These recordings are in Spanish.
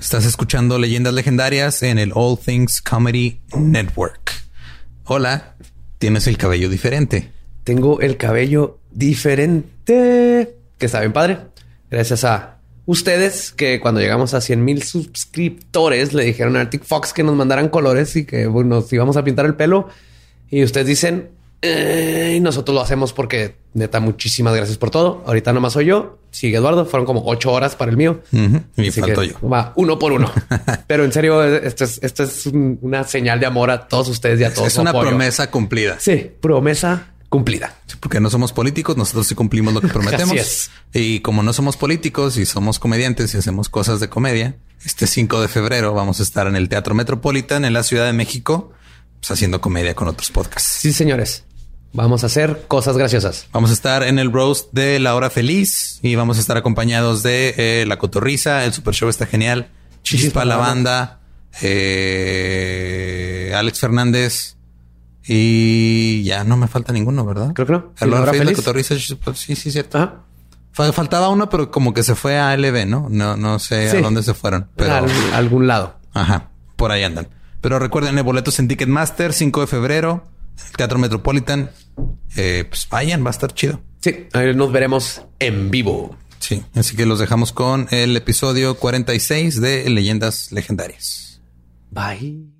Estás escuchando Leyendas Legendarias en el All Things Comedy Network. Hola, tienes el cabello diferente. Tengo el cabello diferente, que está bien padre. Gracias a ustedes que cuando llegamos a 100 mil suscriptores le dijeron a Arctic Fox que nos mandaran colores y que nos íbamos a pintar el pelo. Y ustedes dicen, eh, y nosotros lo hacemos porque neta, muchísimas gracias por todo. Ahorita nomás soy yo. Sigue Eduardo. Fueron como ocho horas para el mío. Y falto yo. Va uno por uno. Pero en serio, esto es, esto es una señal de amor a todos ustedes y a todos. Es una promesa cumplida. Sí, promesa cumplida. porque no somos políticos, nosotros sí cumplimos lo que prometemos. Y como no somos políticos y somos comediantes y hacemos cosas de comedia, este 5 de febrero vamos a estar en el Teatro Metropolitan en la Ciudad de México, pues, haciendo comedia con otros podcasts. Sí, señores. Vamos a hacer cosas graciosas. Vamos a estar en el roast de La Hora Feliz y vamos a estar acompañados de eh, La Cotorriza. El Super Show está genial. Chispa, la banda. Eh, Alex Fernández. Y ya no me falta ninguno, ¿verdad? Creo que no. La Hora Feliz, La Cotorriza. Sí, sí, cierto. Faltaba uno, pero como que se fue a LB, ¿no? No, no sé a dónde se fueron. Pero... A algún lado. Ajá. Por ahí andan. Pero recuerden, boletos en Ticketmaster, 5 de febrero. Teatro Metropolitan. Eh, pues vayan, va a estar chido. Sí, nos veremos en vivo. Sí, así que los dejamos con el episodio 46 de Leyendas Legendarias. Bye.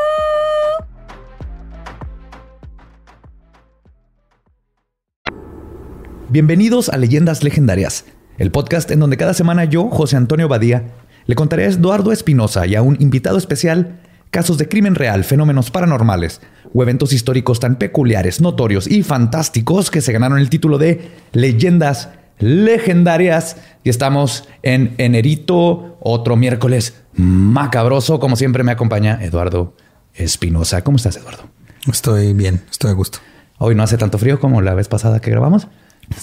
Bienvenidos a Leyendas Legendarias, el podcast en donde cada semana yo, José Antonio Badía, le contaré a Eduardo Espinosa y a un invitado especial casos de crimen real, fenómenos paranormales o eventos históricos tan peculiares, notorios y fantásticos que se ganaron el título de Leyendas Legendarias. Y estamos en Enerito, otro miércoles macabroso. Como siempre me acompaña Eduardo Espinosa. ¿Cómo estás, Eduardo? Estoy bien, estoy a gusto. Hoy no hace tanto frío como la vez pasada que grabamos.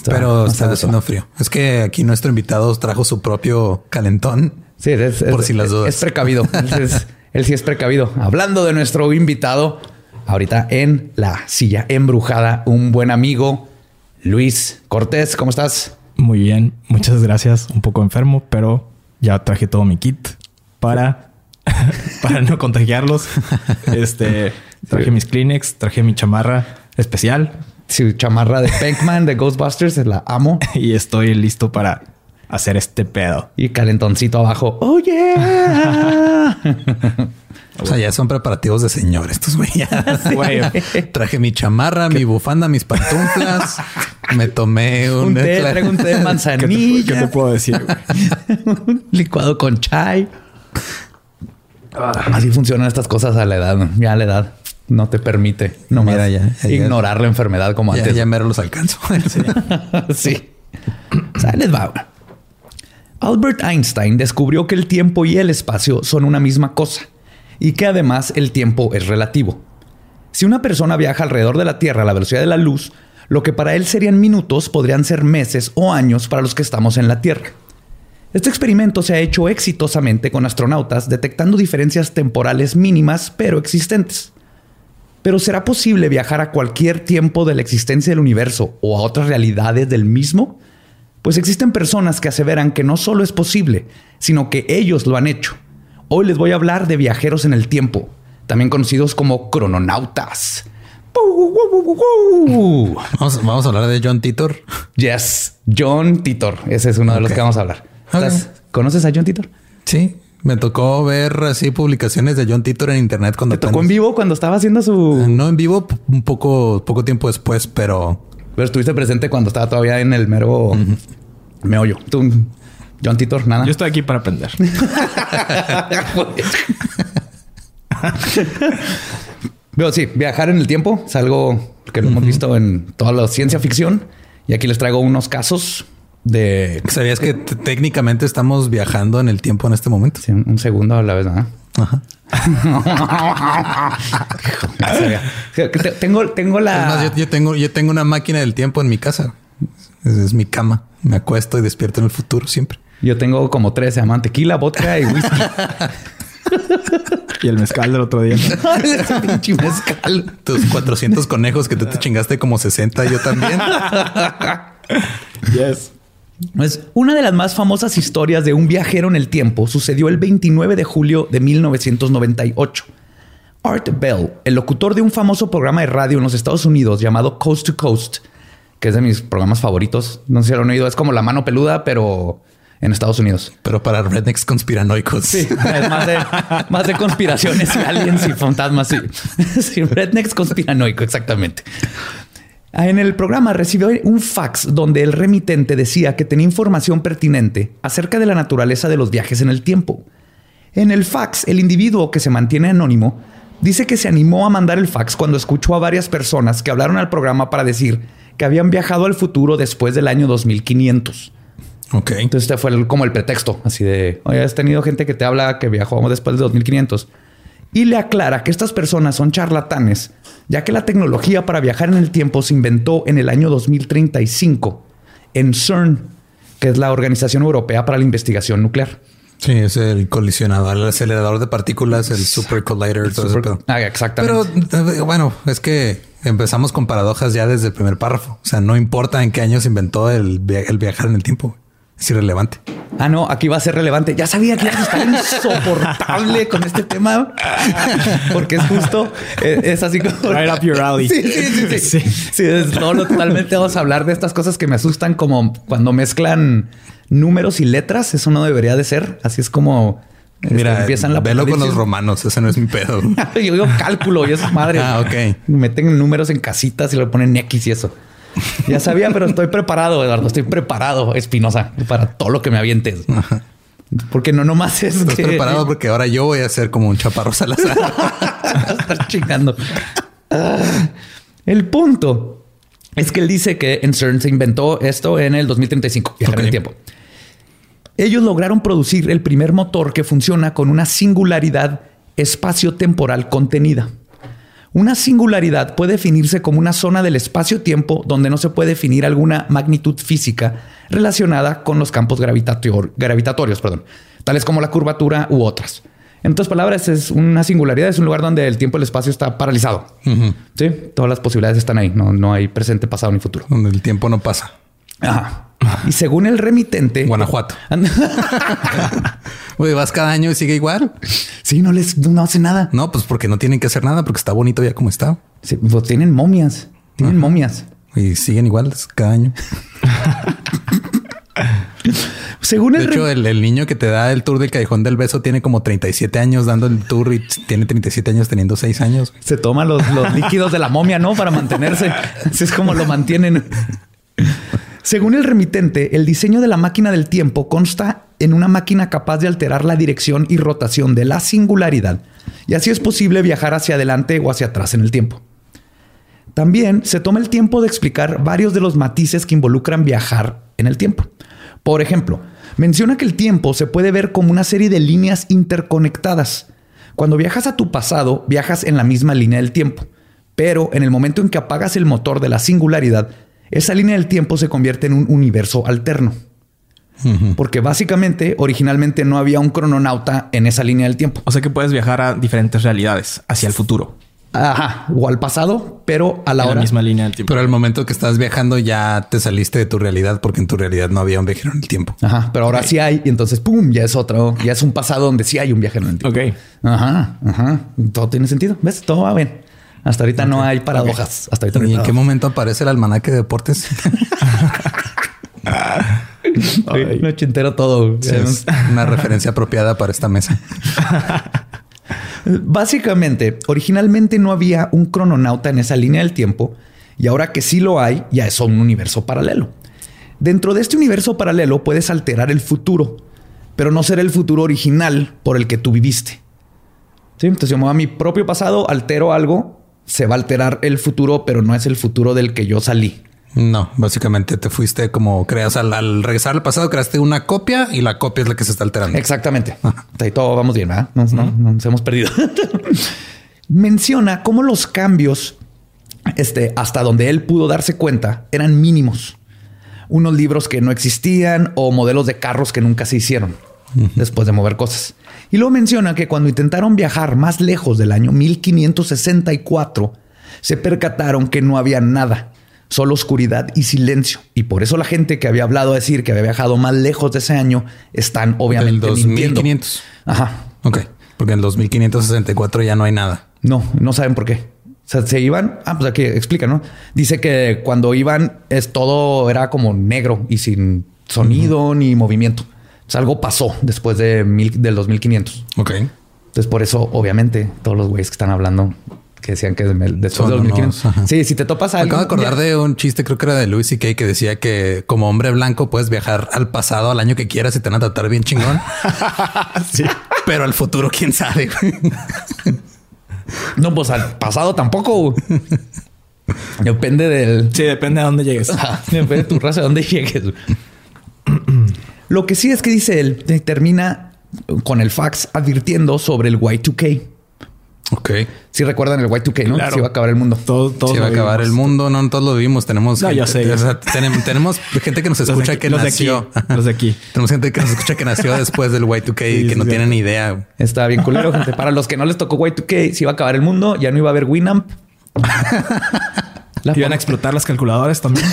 Pero está haciendo frío. Es que aquí nuestro invitado trajo su propio calentón. Sí, es, por si las dudas. Es precavido. él sí es precavido. Hablando de nuestro invitado, ahorita en la silla embrujada, un buen amigo, Luis Cortés. ¿Cómo estás? Muy bien, muchas gracias. Un poco enfermo, pero ya traje todo mi kit para, para no contagiarlos. Este traje mis Kleenex, traje mi chamarra especial su chamarra de Pac-Man de Ghostbusters, la amo. y estoy listo para hacer este pedo. Y calentoncito abajo. ¡Oh, yeah! o sea, ya son preparativos de señor estos güeyes. Traje mi chamarra, mi bufanda, mis pantuflas. Me tomé un... un té, traigo un té de manzanilla. ¿Qué te, puedo decir? licuado con chai. Así funcionan estas cosas a la edad, ya a la edad no te permite no Mira, ya, ignorar la enfermedad como antes. Ya me los alcanzo. sí. o sea, les va. Albert Einstein descubrió que el tiempo y el espacio son una misma cosa y que además el tiempo es relativo. Si una persona viaja alrededor de la Tierra a la velocidad de la luz, lo que para él serían minutos podrían ser meses o años para los que estamos en la Tierra. Este experimento se ha hecho exitosamente con astronautas detectando diferencias temporales mínimas pero existentes. Pero ¿será posible viajar a cualquier tiempo de la existencia del universo o a otras realidades del mismo? Pues existen personas que aseveran que no solo es posible, sino que ellos lo han hecho. Hoy les voy a hablar de viajeros en el tiempo, también conocidos como crononautas. Vamos, a hablar de John Titor. Yes, John Titor. Ese es uno de los que vamos a hablar. ¿Conoces a John Titor? Sí, Me tocó ver así publicaciones de John Titor en internet cuando ¿Te tocó en vivo cuando estaba haciendo su...? No en vivo, un poco, poco tiempo después, pero... Pero estuviste presente cuando estaba todavía en el mero meollo. Tú, John Titor, nada. Yo estoy aquí para aprender. Pero sí, viajar en el tiempo es algo que lo hemos visto en toda la ciencia ficción. Y aquí les traigo unos casos de... ¿Sabías que técnicamente estamos viajando en el tiempo en este momento? Sí, un un segundo a la vez, ¿no? Ajá. Te- tengo, tengo la... Es más, yo, yo tengo, yo tengo una máquina del tiempo en mi casa. Es mi cama. Me acuesto y despierto en el futuro siempre. Yo tengo como tres, se llaman tequila, vodka y whisky. Y el mezcal del otro día. Pinche mezcal. Tus 400 conejos que tú te chingaste como 60, yo también. yes. Pues una de las más famosas historias de un viajero en el tiempo sucedió el 29 de julio de 1998. Art Bell, el locutor de un famoso programa de radio en los Estados Unidos llamado Coast to Coast, que es de mis programas favoritos. No sé si lo han oído, es como la mano peluda, pero en Estados Unidos. Pero para rednecks conspiranoicos. Sí, es más de, más de conspiraciones y aliens y fantasmas. Sí, sí rednecks conspiranoico, exactamente. En el programa recibió un fax donde el remitente decía que tenía información pertinente acerca de la naturaleza de los viajes en el tiempo. En el fax, el individuo que se mantiene anónimo dice que se animó a mandar el fax cuando escuchó a varias personas que hablaron al programa para decir que habían viajado al futuro después del año 2500. Ok. Entonces este fue el- como el pretexto, así de, oye, has tenido gente que te habla que viajó después de 2500. Y le aclara que estas personas son charlatanes, ya que la tecnología para viajar en el tiempo se inventó en el año 2035 en CERN, que es la Organización Europea para la Investigación Nuclear. Sí, es el colisionador, el acelerador de partículas, el super collider, todo ese pedo. Ah, exactamente. Pero eh, bueno, es que empezamos con paradojas ya desde el primer párrafo. O sea, no importa en qué año se inventó el, via- el viajar en el tiempo. Es irrelevante. Ah, no, aquí va a ser relevante. Ya sabía que ibas a estar insoportable con este tema, porque es justo, eh, es así como... Right up your alley. Sí, sí, sí. Sí, Sí. Sí, es todo lo- totalmente vamos a hablar de estas cosas que me asustan como cuando mezclan números y letras. Eso no debería de ser. Así es como este, Mira, empiezan la velo con los romanos. Ese no es mi pedo. Yo digo cálculo y esas madres. Ah, ok. Meten números en casitas y le ponen X y eso. Ya sabía, pero estoy preparado, Eduardo. Estoy preparado, Espinosa, para todo lo que me avientes. Porque no nomás es Estás que- preparado porque ahora yo voy a ser como un chaparro Salazar. estar chingando. El punto es que él dice que en CERN se inventó esto en el 2035, viajar en el tiempo. Ellos lograron producir el primer motor que funciona con una singularidad espacio-temporal contenida. Una singularidad puede definirse como una zona del espacio-tiempo donde no se puede definir alguna magnitud física relacionada con los campos gravitator- gravitatorios, perdón, tales como la curvatura u otras. En otras palabras, es una singularidad, es un lugar donde el tiempo y el espacio está paralizado. Sí, todas las posibilidades están ahí, no, no hay presente, pasado ni futuro. donde el tiempo no pasa. Ajá. Y según el remitente, Guanajuato. Güey, vas cada año y sigue igual. sí, no les no hace nada. No, pues porque no tienen que hacer nada, porque está bonito ya como está. Sí, pues tienen momias, tienen momias. Y siguen iguales cada año. Según De el hecho, rem- el, el niño que te da el tour del Callejón del Beso tiene como 37 años dando el tour y tiene 37 años teniendo 6 años. se toma los, los líquidos de la momia, ¿no? Para mantenerse. Así es como lo mantienen. Según el remitente, el diseño de la máquina del tiempo consta en una máquina capaz de alterar la dirección y rotación de la singularidad, y así es posible viajar hacia adelante o hacia atrás en el tiempo. También se toma el tiempo de explicar varios de los matices que involucran viajar en el tiempo. Por ejemplo, menciona que el tiempo se puede ver como una serie de líneas interconectadas. Cuando viajas a tu pasado, viajas en la misma línea del tiempo. Pero en el momento en que apagas el motor de la singularidad, esa línea del tiempo se convierte en un universo alterno. Porque básicamente, originalmente no había un crononauta en esa línea del tiempo. O sea que puedes viajar a diferentes realidades hacia el futuro. Ajá, o al pasado, pero a la en hora. la misma línea del tiempo. Pero al momento que estás viajando ya te saliste de tu realidad porque en tu realidad no había un viajero en el tiempo. Ajá, pero ahora sí hay, y entonces pum, ya es otro, ya es un pasado donde sí hay un viaje en el tiempo. Ok. Ajá, ajá. Todo tiene sentido. ¿Ves? Todo va bien. Hasta ahorita no hay paradojas. Hasta ahorita no hay ¿Y en qué momento aparece el almanaque de deportes? No ochentero todo. Sí, es una referencia apropiada para esta mesa. Básicamente, originalmente no había un crononauta en esa línea del tiempo y ahora que sí lo hay, ya es un universo paralelo. Dentro de este universo paralelo puedes alterar el futuro, pero no ser el futuro original por el que tú viviste. ¿Sí? Entonces yo me voy a mi propio pasado, altero algo, se va a alterar el futuro, pero no es el futuro del que yo salí. No, básicamente te fuiste como creas al, al regresar al pasado, creaste una copia y la copia es la que se está alterando. Exactamente. Todo vamos bien, ¿verdad? No, no, no nos hemos perdido. Menciona cómo los cambios, este, hasta donde él pudo darse cuenta, eran mínimos. Unos libros que no existían o modelos de carros que nunca se hicieron después de mover cosas. Y luego menciona que cuando intentaron viajar más lejos del año 1564, se percataron que no había nada, solo oscuridad y silencio. Y por eso la gente que había hablado a decir que había viajado más lejos de ese año están obviamente Del mintiendo. 2500. Ajá. Ok, porque en el 2564 ya no hay nada. No, no saben por qué. O sea, se iban. Ah, pues aquí explica, ¿no? Dice que cuando iban, es todo era como negro y sin sonido ni movimiento. O sea, algo pasó después de mil, del 2500. Ok. Entonces, por eso, obviamente, todos los güeyes que están hablando que decían que después Son del 2500. unos. Sí, si te topas a Me acabo de acordar de un chiste, creo que era de Louis C.K. que decía que como hombre blanco puedes viajar al pasado, al año que quieras y te van a tratar bien chingón. Sí. Pero al futuro, quién sabe. güey. No, pues al pasado tampoco. Depende del. Sí, depende de dónde llegues. Depende de tu raza, de dónde llegues. Lo que sí es que dice él, termina con el fax advirtiendo sobre el Y2K. ok. Si recuerdan el Y2K, ¿no? Claro. Se iba a acabar el mundo. Todo, todo Se va a acabar el vimos. mundo, no todos lo vivimos. Tenemos, No, gente, ya sé, ya o sea, tenemos, tenemos gente que nos escucha aquí- que los de nació. aquí, los de aquí. tenemos gente que nos escucha que nació después del Y2K y Sí, que sí, no sí. tienen ni idea. Está bien culero, gente. Para los que no les tocó Y2K, se iba a acabar el mundo, ya no iba a haber Winamp. La Iban a explotar las calculadoras también.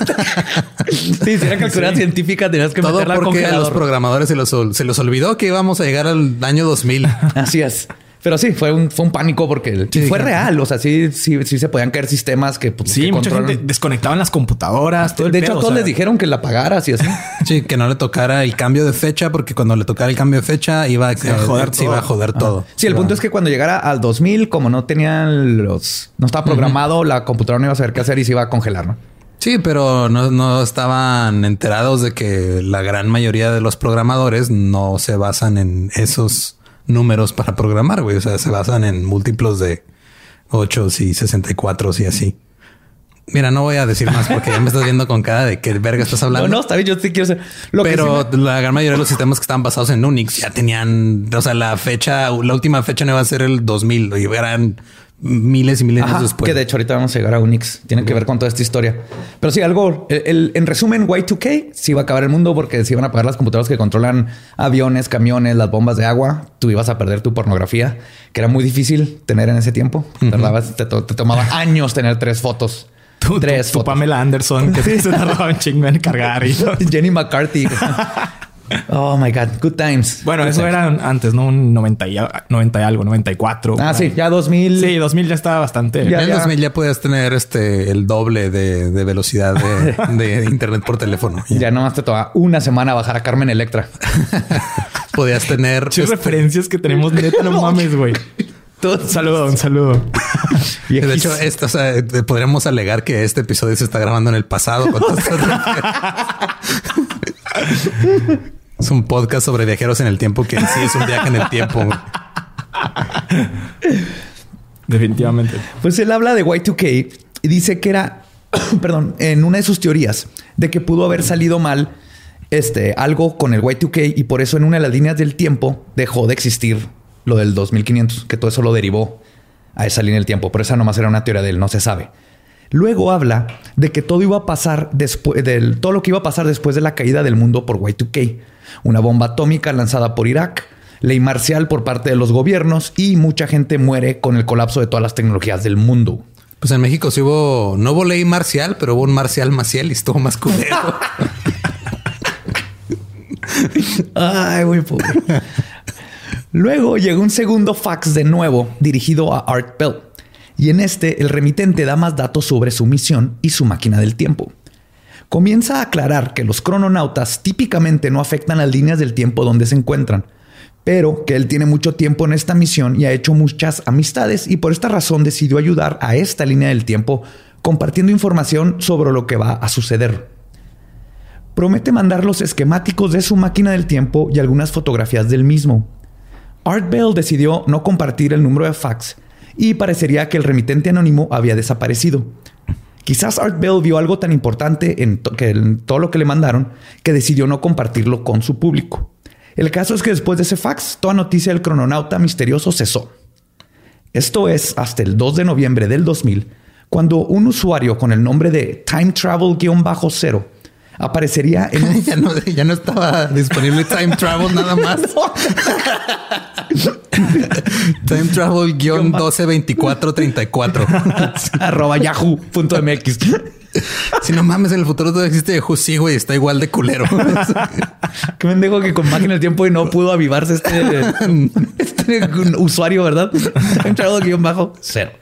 Sí, si era calculadora científica, tenías que Todo meterla porque a los programadores se los, se los olvidó que íbamos a llegar al año 2000. Así es. Pero sí, fue un, fue un pánico porque Sí, fue claro. real. O sea, sí, sí, sí se podían caer sistemas que, pues, Sí, que mucha controlan. gente desconectaban las computadoras. Todo el De hecho, a todos o sea, les dijeron que la pagaras y así. Sí, que no le tocara el cambio de fecha, porque cuando le tocara el cambio de fecha iba a, iba a joder se iba a todo. joder todo. Sí, el punto es que cuando llegara al 2000, como no tenían los... No estaba programado, la computadora no iba a saber qué hacer y se iba a congelar, ¿no? Sí, pero no, no estaban enterados de que la gran mayoría de los programadores no se basan en esos números para programar, güey. O sea, se basan en múltiplos de 8 y 64 y así. Mira, no voy a decir más porque ya me estás viendo con cara de qué verga estás hablando. No, no, está bien, yo sí quiero ser... Lo que pero sí me- la gran mayoría de los sistemas que estaban basados en Unix ya tenían, o sea, la fecha, la última fecha no iba a ser el 2000 y eran miles y miles Ajá, después. que de hecho ahorita vamos a llegar a Unix. Tiene que ver con toda esta historia. Pero sí, algo... el- el- en resumen, Y2K sí iba a acabar el mundo porque se iban a apagar las computadoras que controlan aviones, camiones, las bombas de agua. Tú ibas a perder tu pornografía, que era muy difícil tener en ese tiempo. Tardabas, te, to- te tomaba años tener tres fotos. Tu- tres tu fotos. Pamela Anderson que se tardaba un chingo en cargar. Y... Jenny McCarthy. Oh my God. Good times. Bueno, Good eso times. era antes, ¿no? Un 90 y, 90 y algo, 94. Ah, sí, ahí. ya 2000. Sí, 2000 ya estaba bastante. Ya, en ya. 2000 ya podías tener este el doble de, de velocidad de, de internet por teléfono. Ya nomás te toma una semana bajar a Carmen Electra. Podías tener Muchas este, referencias que tenemos, neta, no mames, güey. Un saludo, un saludo. de hecho, esto, o sea, eh, podríamos alegar que este episodio se está grabando en el pasado. con. Es un podcast sobre viajeros en el tiempo que en sí es un viaje en el tiempo. Definitivamente. Pues él habla de Y2K y dice que era, perdón, en una de sus teorías de que pudo haber salido mal este, algo con el Y2K y por eso en una de las líneas del tiempo dejó de existir lo del 2500, que todo eso lo derivó a esa línea del tiempo. Pero esa nomás era una teoría de él, no se sabe. Luego habla de que todo iba a pasar después del todo lo que iba a pasar después de la caída del mundo por Y2K, una bomba atómica lanzada por Irak, ley marcial por parte de los gobiernos y mucha gente muere con el colapso de todas las tecnologías del mundo. Pues en México sí hubo, no hubo ley marcial, pero hubo un marcial maciel y estuvo más culero. Ay, güey, pobre. Luego llegó un segundo fax de nuevo dirigido a Art Bell. Y en este, el remitente da más datos sobre su misión y su máquina del tiempo. comienza a aclarar que los crononautas típicamente no afectan las líneas del tiempo donde se encuentran, pero que él tiene mucho tiempo en esta misión y ha hecho muchas amistades y por esta razón decidió ayudar a esta línea del tiempo compartiendo información sobre lo que va a suceder. Promete mandar los esquemáticos de su máquina del tiempo y algunas fotografías del mismo. Art Bell decidió no compartir el número de fax y parecería que el remitente anónimo había desaparecido. Quizás Art Bell vio algo tan importante en, en todo lo que le mandaron que decidió no compartirlo con su público. El caso es que después de ese fax, toda noticia del crononauta misterioso cesó. Esto es hasta el 2 de noviembre del 2000, cuando un usuario con el nombre de Time Travel-0 aparecería en un... ya, no, ya no estaba disponible Time Travel nada más. Time Travel guion 122434 arroba yahoo.mx. Si no mames, en el futuro todo existe Yahoo, sí, güey, está igual de culero. Qué mendejo que con máquina del tiempo y no pudo avivarse este, este usuario, ¿verdad? Time Travel guion bajo cero.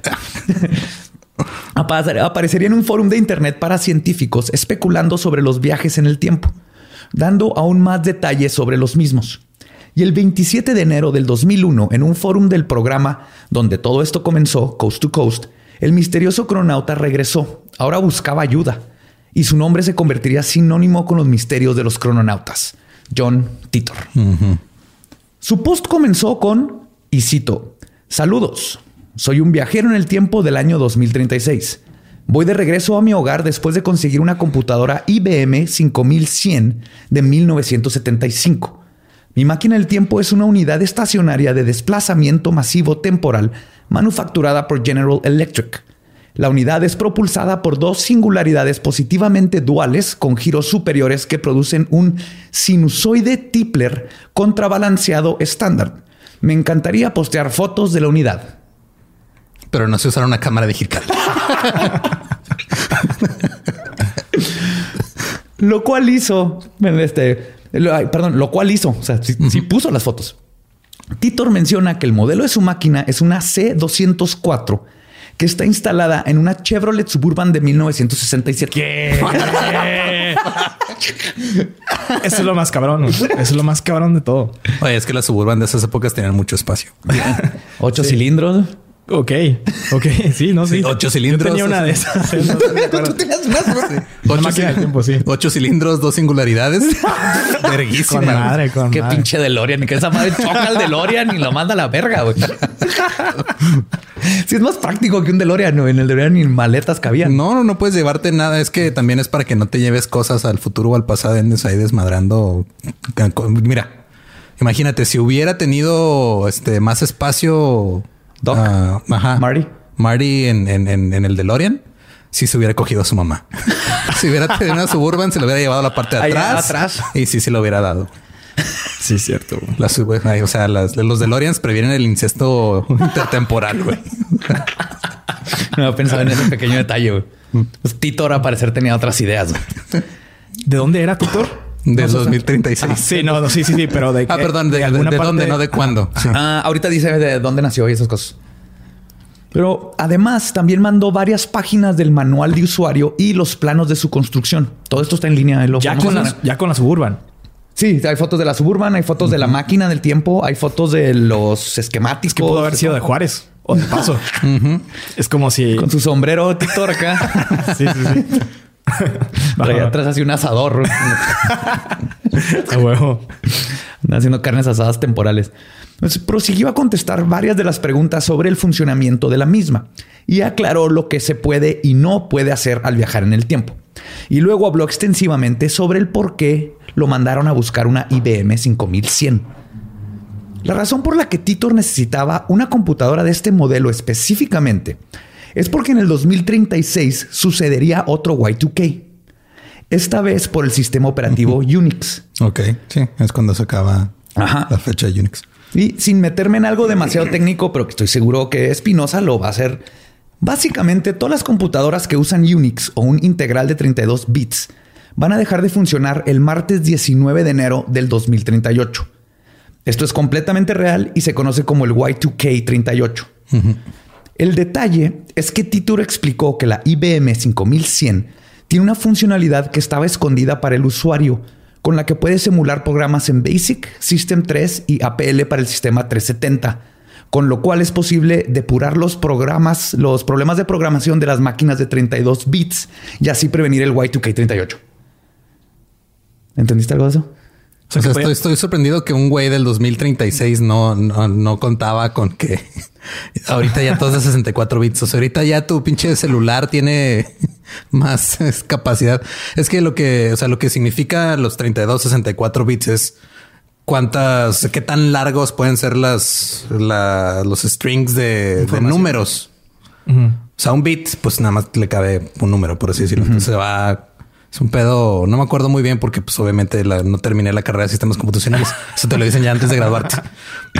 Aparecería en un foro de internet para científicos especulando sobre los viajes en el tiempo, dando aún más detalles sobre los mismos. Y el 27 de enero del 2001, en un foro del programa donde todo esto comenzó, Coast to Coast, el misterioso cronauta regresó. Ahora buscaba ayuda y su nombre se convertiría sinónimo con los misterios de los crononautas, John Titor. Su post comenzó con, y cito, saludos, soy un viajero en el tiempo del año 2036. Voy de regreso a mi hogar después de conseguir una computadora IBM 5100 de 1975. Mi máquina del tiempo es una unidad estacionaria de desplazamiento masivo temporal manufacturada por General Electric. La unidad es propulsada por dos singularidades positivamente duales con giros superiores que producen un sinusoide Tipler contrabalanceado estándar. Me encantaría postear fotos de la unidad pero no se usar una cámara digital. lo cual hizo, este, perdón, lo cual hizo, o sea, sí, puso las fotos. Titor menciona que el modelo de su máquina es una C204 que está instalada en una Chevrolet Suburban de 1967. ¿Qué? Eso es lo más cabrón. Eso es lo más cabrón de todo. Oye, es que las Suburban de esas épocas tenían mucho espacio. Ocho cilindros. Ok, ok, sí, no, sí. Ocho cilindros. Yo tenía una de esas. Tú tenías una. Ocho, tiempo, sí. Ocho cilindros, dos singularidades. Verguísima. Con madre, con Qué pinche DeLorean. Que esa madre choca el DeLorean y lo manda a la verga, güey. sí, es más práctico que un DeLorean, ¿no? En el DeLorean ni maletas cabían. No, no, no puedes llevarte nada. Es que también es para que no te lleves cosas al futuro o al pasado. Andes ahí desmadrando. Mira, imagínate si hubiera tenido este más espacio Doc. Ah, ajá. Marty. Marty en, en, en, el DeLorean. Si se hubiera cogido a su mamá. si hubiera tenido una Suburban, se lo hubiera llevado a la parte de atrás. atrás. Y sí se lo hubiera dado. Sí, es cierto. Las, o sea, las, los DeLoreans previenen el incesto intertemporal, güey. no pensaba en ese pequeño detalle, güey. Pues Titor, a parecer, tenía otras ideas. ¿De dónde era Titor? De 2036. sí, no, sí, sí, sí, pero de Ah, perdón, de, de, dónde, no de cuándo. Ah, ahorita dice de dónde nació y esas cosas. Pero además también mandó varias páginas del manual de usuario y los planos de su construcción. Todo esto está en línea. Lo ya, con la, ya con la Suburban. Sí, hay fotos de la Suburban, hay fotos de la máquina del tiempo, hay fotos de los esquemáticos. que pudo haber sido de Juárez o de Paso. Es como si... Con su sombrero Titor acá. sí, sí, sí. Traía atrás así un asador. A huevo. Haciendo carnes asadas temporales. Pues prosiguió a contestar varias de las preguntas sobre el funcionamiento de la misma y aclaró lo que se puede y no puede hacer al viajar en el tiempo. Y luego habló extensivamente sobre el por qué lo mandaron a buscar una IBM 5100. La razón por la que Titor necesitaba una computadora de este modelo específicamente es porque en el 2036 sucedería otro Y2K. Esta vez por el sistema operativo Unix. Ok, sí, es cuando se acaba la fecha de Unix. Y sin meterme en algo demasiado técnico, pero que estoy seguro que Espinosa lo va a hacer. Básicamente, todas las computadoras que usan Unix o un integral de 32 bits van a dejar de funcionar el martes 19 de enero del 2038. Esto es completamente real y se conoce como el Y2K 38. El detalle es que Titor explicó que la IBM 5100 tiene una funcionalidad que estaba escondida para el usuario, con la que puedes emular programas en BASIC, System 3 y APL para el sistema 370, con lo cual es posible depurar los programas, los problemas de programación de las máquinas de 32 bits y así prevenir el Y2K38. ¿Entendiste algo de eso? O sea, estoy, estoy, sorprendido que un güey del 2036 no, no, no contaba con que ahorita ya todos de 64 bits. O sea, ahorita ya tu pinche celular tiene más capacidad. Es que lo que, o sea, lo que significa los 32, 64 bits es cuántas, qué tan largos pueden ser las, los strings de, números. O sea, un bit, pues nada más le cabe un número, por así decirlo. Entonces se va es un pedo, no me acuerdo muy bien porque pues obviamente no terminé la carrera de sistemas computacionales. Eso te lo dicen ya antes de graduarte.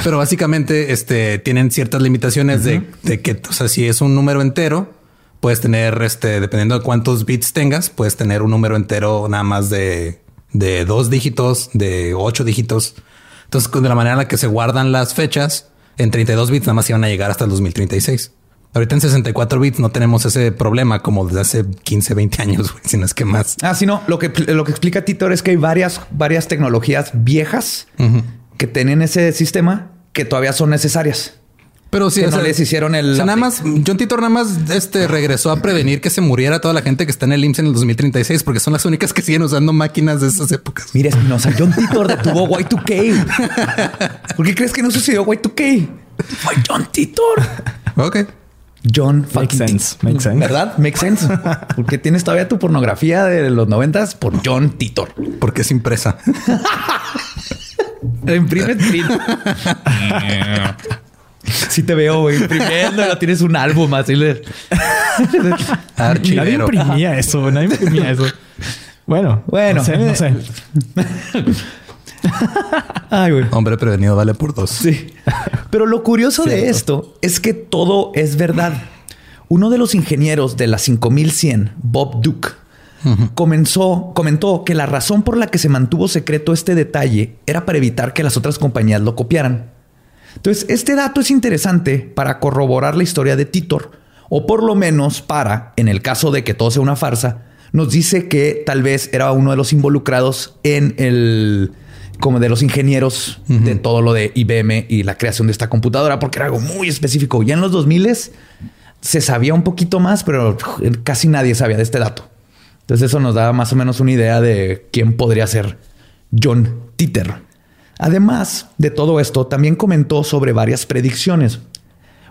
Pero básicamente este, tienen ciertas limitaciones de, que, o sea, si es un número entero, puedes tener, este, dependiendo de cuántos bits tengas, puedes tener un número entero nada más de, de dos dígitos, de ocho dígitos. Entonces, de la manera en la que se guardan las fechas, en 32 bits nada más iban a llegar hasta el 2036. Ahorita en 64 bits no tenemos ese problema como desde hace 15, 20 años, güey, sino es que más. Ah, sí, no. Lo que, lo que explica Titor es que hay varias, varias tecnologías viejas que tienen ese sistema que todavía son necesarias. Pero sí, que no les hicieron el. O sea, nada más, John Titor nada más este, regresó a prevenir que se muriera toda la gente que está en el IMSS en el 2036, porque son las únicas que siguen usando máquinas de esas épocas. Mira, Espinosa, John Titor detuvo Y2K. ¿Por qué crees que no sucedió Y2K? Fue John Titor. Ok. John Makes sense. Makes sense. ¿Verdad? Makes sense. Porque tienes todavía tu pornografía de los noventas por John Titor. Porque es impresa. Imprime Sí te veo imprimiendo, tienes un álbum así. Nadie imprimía eso, nadie imprimía eso. Bueno, bueno, no sé. Hombre prevenido vale por dos. Sí. Pero lo curioso de esto es que todo es verdad. Uno de los ingenieros de la 5100, Bob Duke, comenzó, comentó que la razón por la que se mantuvo secreto este detalle era para evitar que las otras compañías lo copiaran. Entonces, este dato es interesante para corroborar la historia de Titor, o por lo menos para, en el caso de que todo sea una farsa, nos dice que tal vez era uno de los involucrados en el como de los ingenieros de todo lo de IBM y la creación de esta computadora, porque era algo muy específico. Ya en los 2000 se sabía un poquito más, pero casi nadie sabía de este dato. Entonces eso nos da más o menos una idea de quién podría ser John Titor. Además de todo esto, también comentó sobre varias predicciones.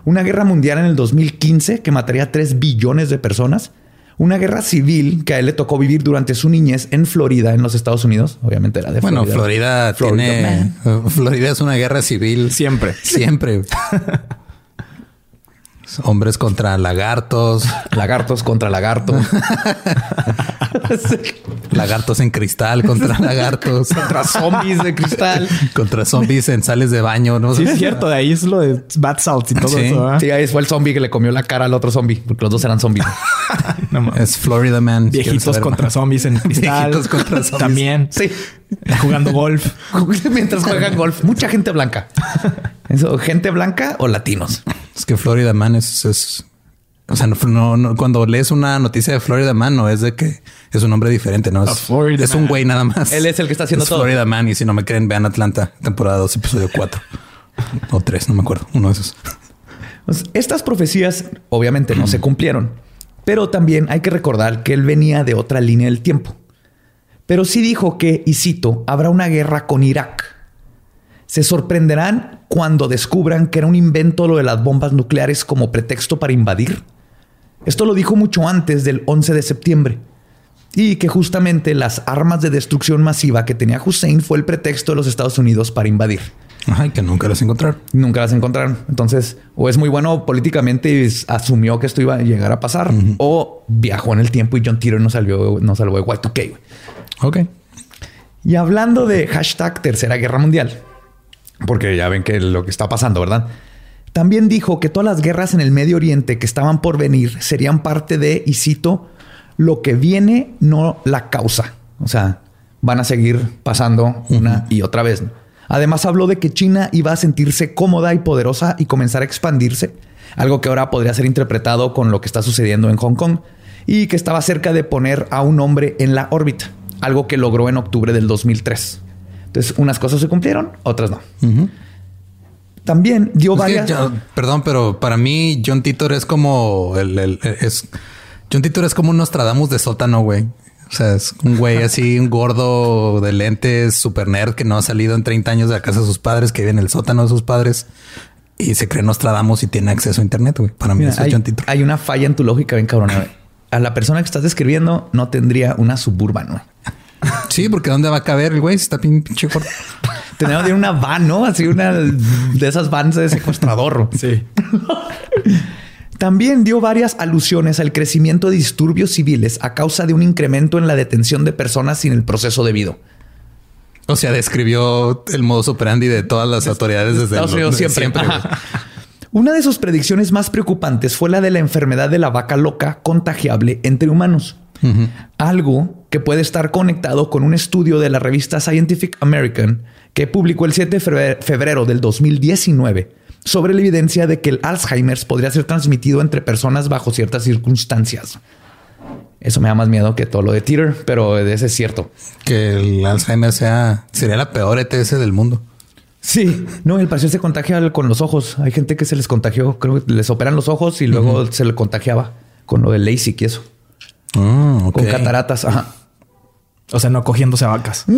Una guerra mundial en el 2015 que mataría a 3 billones de personas una guerra civil que a él le tocó vivir durante su niñez en Florida, en los Estados Unidos. Obviamente era de Florida. Bueno, Florida, tiene. Florida es una guerra civil. Siempre. Siempre. Hombres contra lagartos. Lagartos contra lagartos. lagartos en cristal contra lagartos. contra zombies de cristal. contra zombies en sales de baño. ¿no? Sí, es cierto. De ahí es lo de bad salts y todo eso. Sí, ahí fue el zombie que le comió la cara al otro zombie. Porque los dos eran zombies. es Florida Man. Viejitos contra zombies en cristal. Viejitos contra zombies. También. Sí. Jugando golf. Mientras juegan golf. Mucha gente blanca. Eso, gente blanca o latinos. Es que Florida Man es, o sea, no, cuando lees una noticia de Florida Man, no es de que es un hombre diferente, no es, es un güey nada más. Él es el que está haciendo todo. Florida Man. Y si no me creen, vean Atlanta, temporada 2, episodio 4 o 3, no me acuerdo, uno de esos. Pues, estas profecías obviamente no se cumplieron, pero también hay que recordar que él venía de otra línea del tiempo. Pero sí dijo que, y cito, habrá una guerra con Irak. Se sorprenderán cuando descubran que era un invento lo de las bombas nucleares como pretexto para invadir. Esto lo dijo mucho antes del 11 de septiembre. Y que justamente las armas de destrucción masiva que tenía Hussein fue el pretexto de los Estados Unidos para invadir. Ajá, que nunca las encontraron. Nunca las encontraron. Entonces, o es muy bueno políticamente y asumió que esto iba a llegar a pasar, o viajó en el tiempo y John Tiro no salió, no salvó de Y2K. Ok. Y hablando de hashtag Tercera Guerra Mundial, porque ya ven que lo que está pasando, ¿verdad? También dijo que todas las guerras en el Medio Oriente que estaban por venir serían parte de, y cito, lo que viene, no la causa. O sea, van a seguir pasando una y otra vez. Además habló de que China iba a sentirse cómoda y poderosa y comenzar a expandirse, algo que ahora podría ser interpretado con lo que está sucediendo en Hong Kong y que estaba cerca de poner a un hombre en la órbita, algo que logró en octubre del 2003. Entonces, unas cosas se cumplieron, otras no. También dio Es que varias... yo- perdón, pero para mí John Titor es como el, el- es John Titor es como un Nostradamus de sótano, güey. O sea, es un güey así, un gordo de lentes, super nerd que no ha salido en 30 años de la casa de sus padres, que vive en el sótano de sus padres y se cree Nostradamus y tiene acceso a internet, güey. Para mí Mira, eso es hay, John Titor. hay una falla en tu lógica bien güey. A la persona que estás describiendo no tendría una suburban, güey. Sí, porque ¿dónde va a caber el güey? Si Está pin- pinche corto. Que tener una van, ¿no? Así una de esas vans de secuestrador. Sí. También dio varias alusiones al crecimiento de disturbios civiles a causa de un incremento en la detención de personas sin el proceso debido. O sea, describió el modus operandi de todas las autoridades desde Estados el- Unidos de siempre. Una de sus predicciones más preocupantes fue la de la enfermedad de la vaca loca contagiable entre humanos. Algo que puede estar conectado con un estudio de la revista Scientific American que publicó el 7 de febre- febrero del 2019 sobre la evidencia de que el Alzheimer podría ser transmitido entre personas bajo ciertas circunstancias. Eso me da más miedo que todo lo de Twitter, pero ese es cierto. Que el Alzheimer sea sería la peor ETS del mundo. Sí, no, el parecer se contagia con los ojos. Hay gente que se les contagió, creo que les operan los ojos y luego se le contagiaba con lo del LASIK y eso, Ah, ok. con cataratas. Ajá. O sea, no cogiéndose a vacas.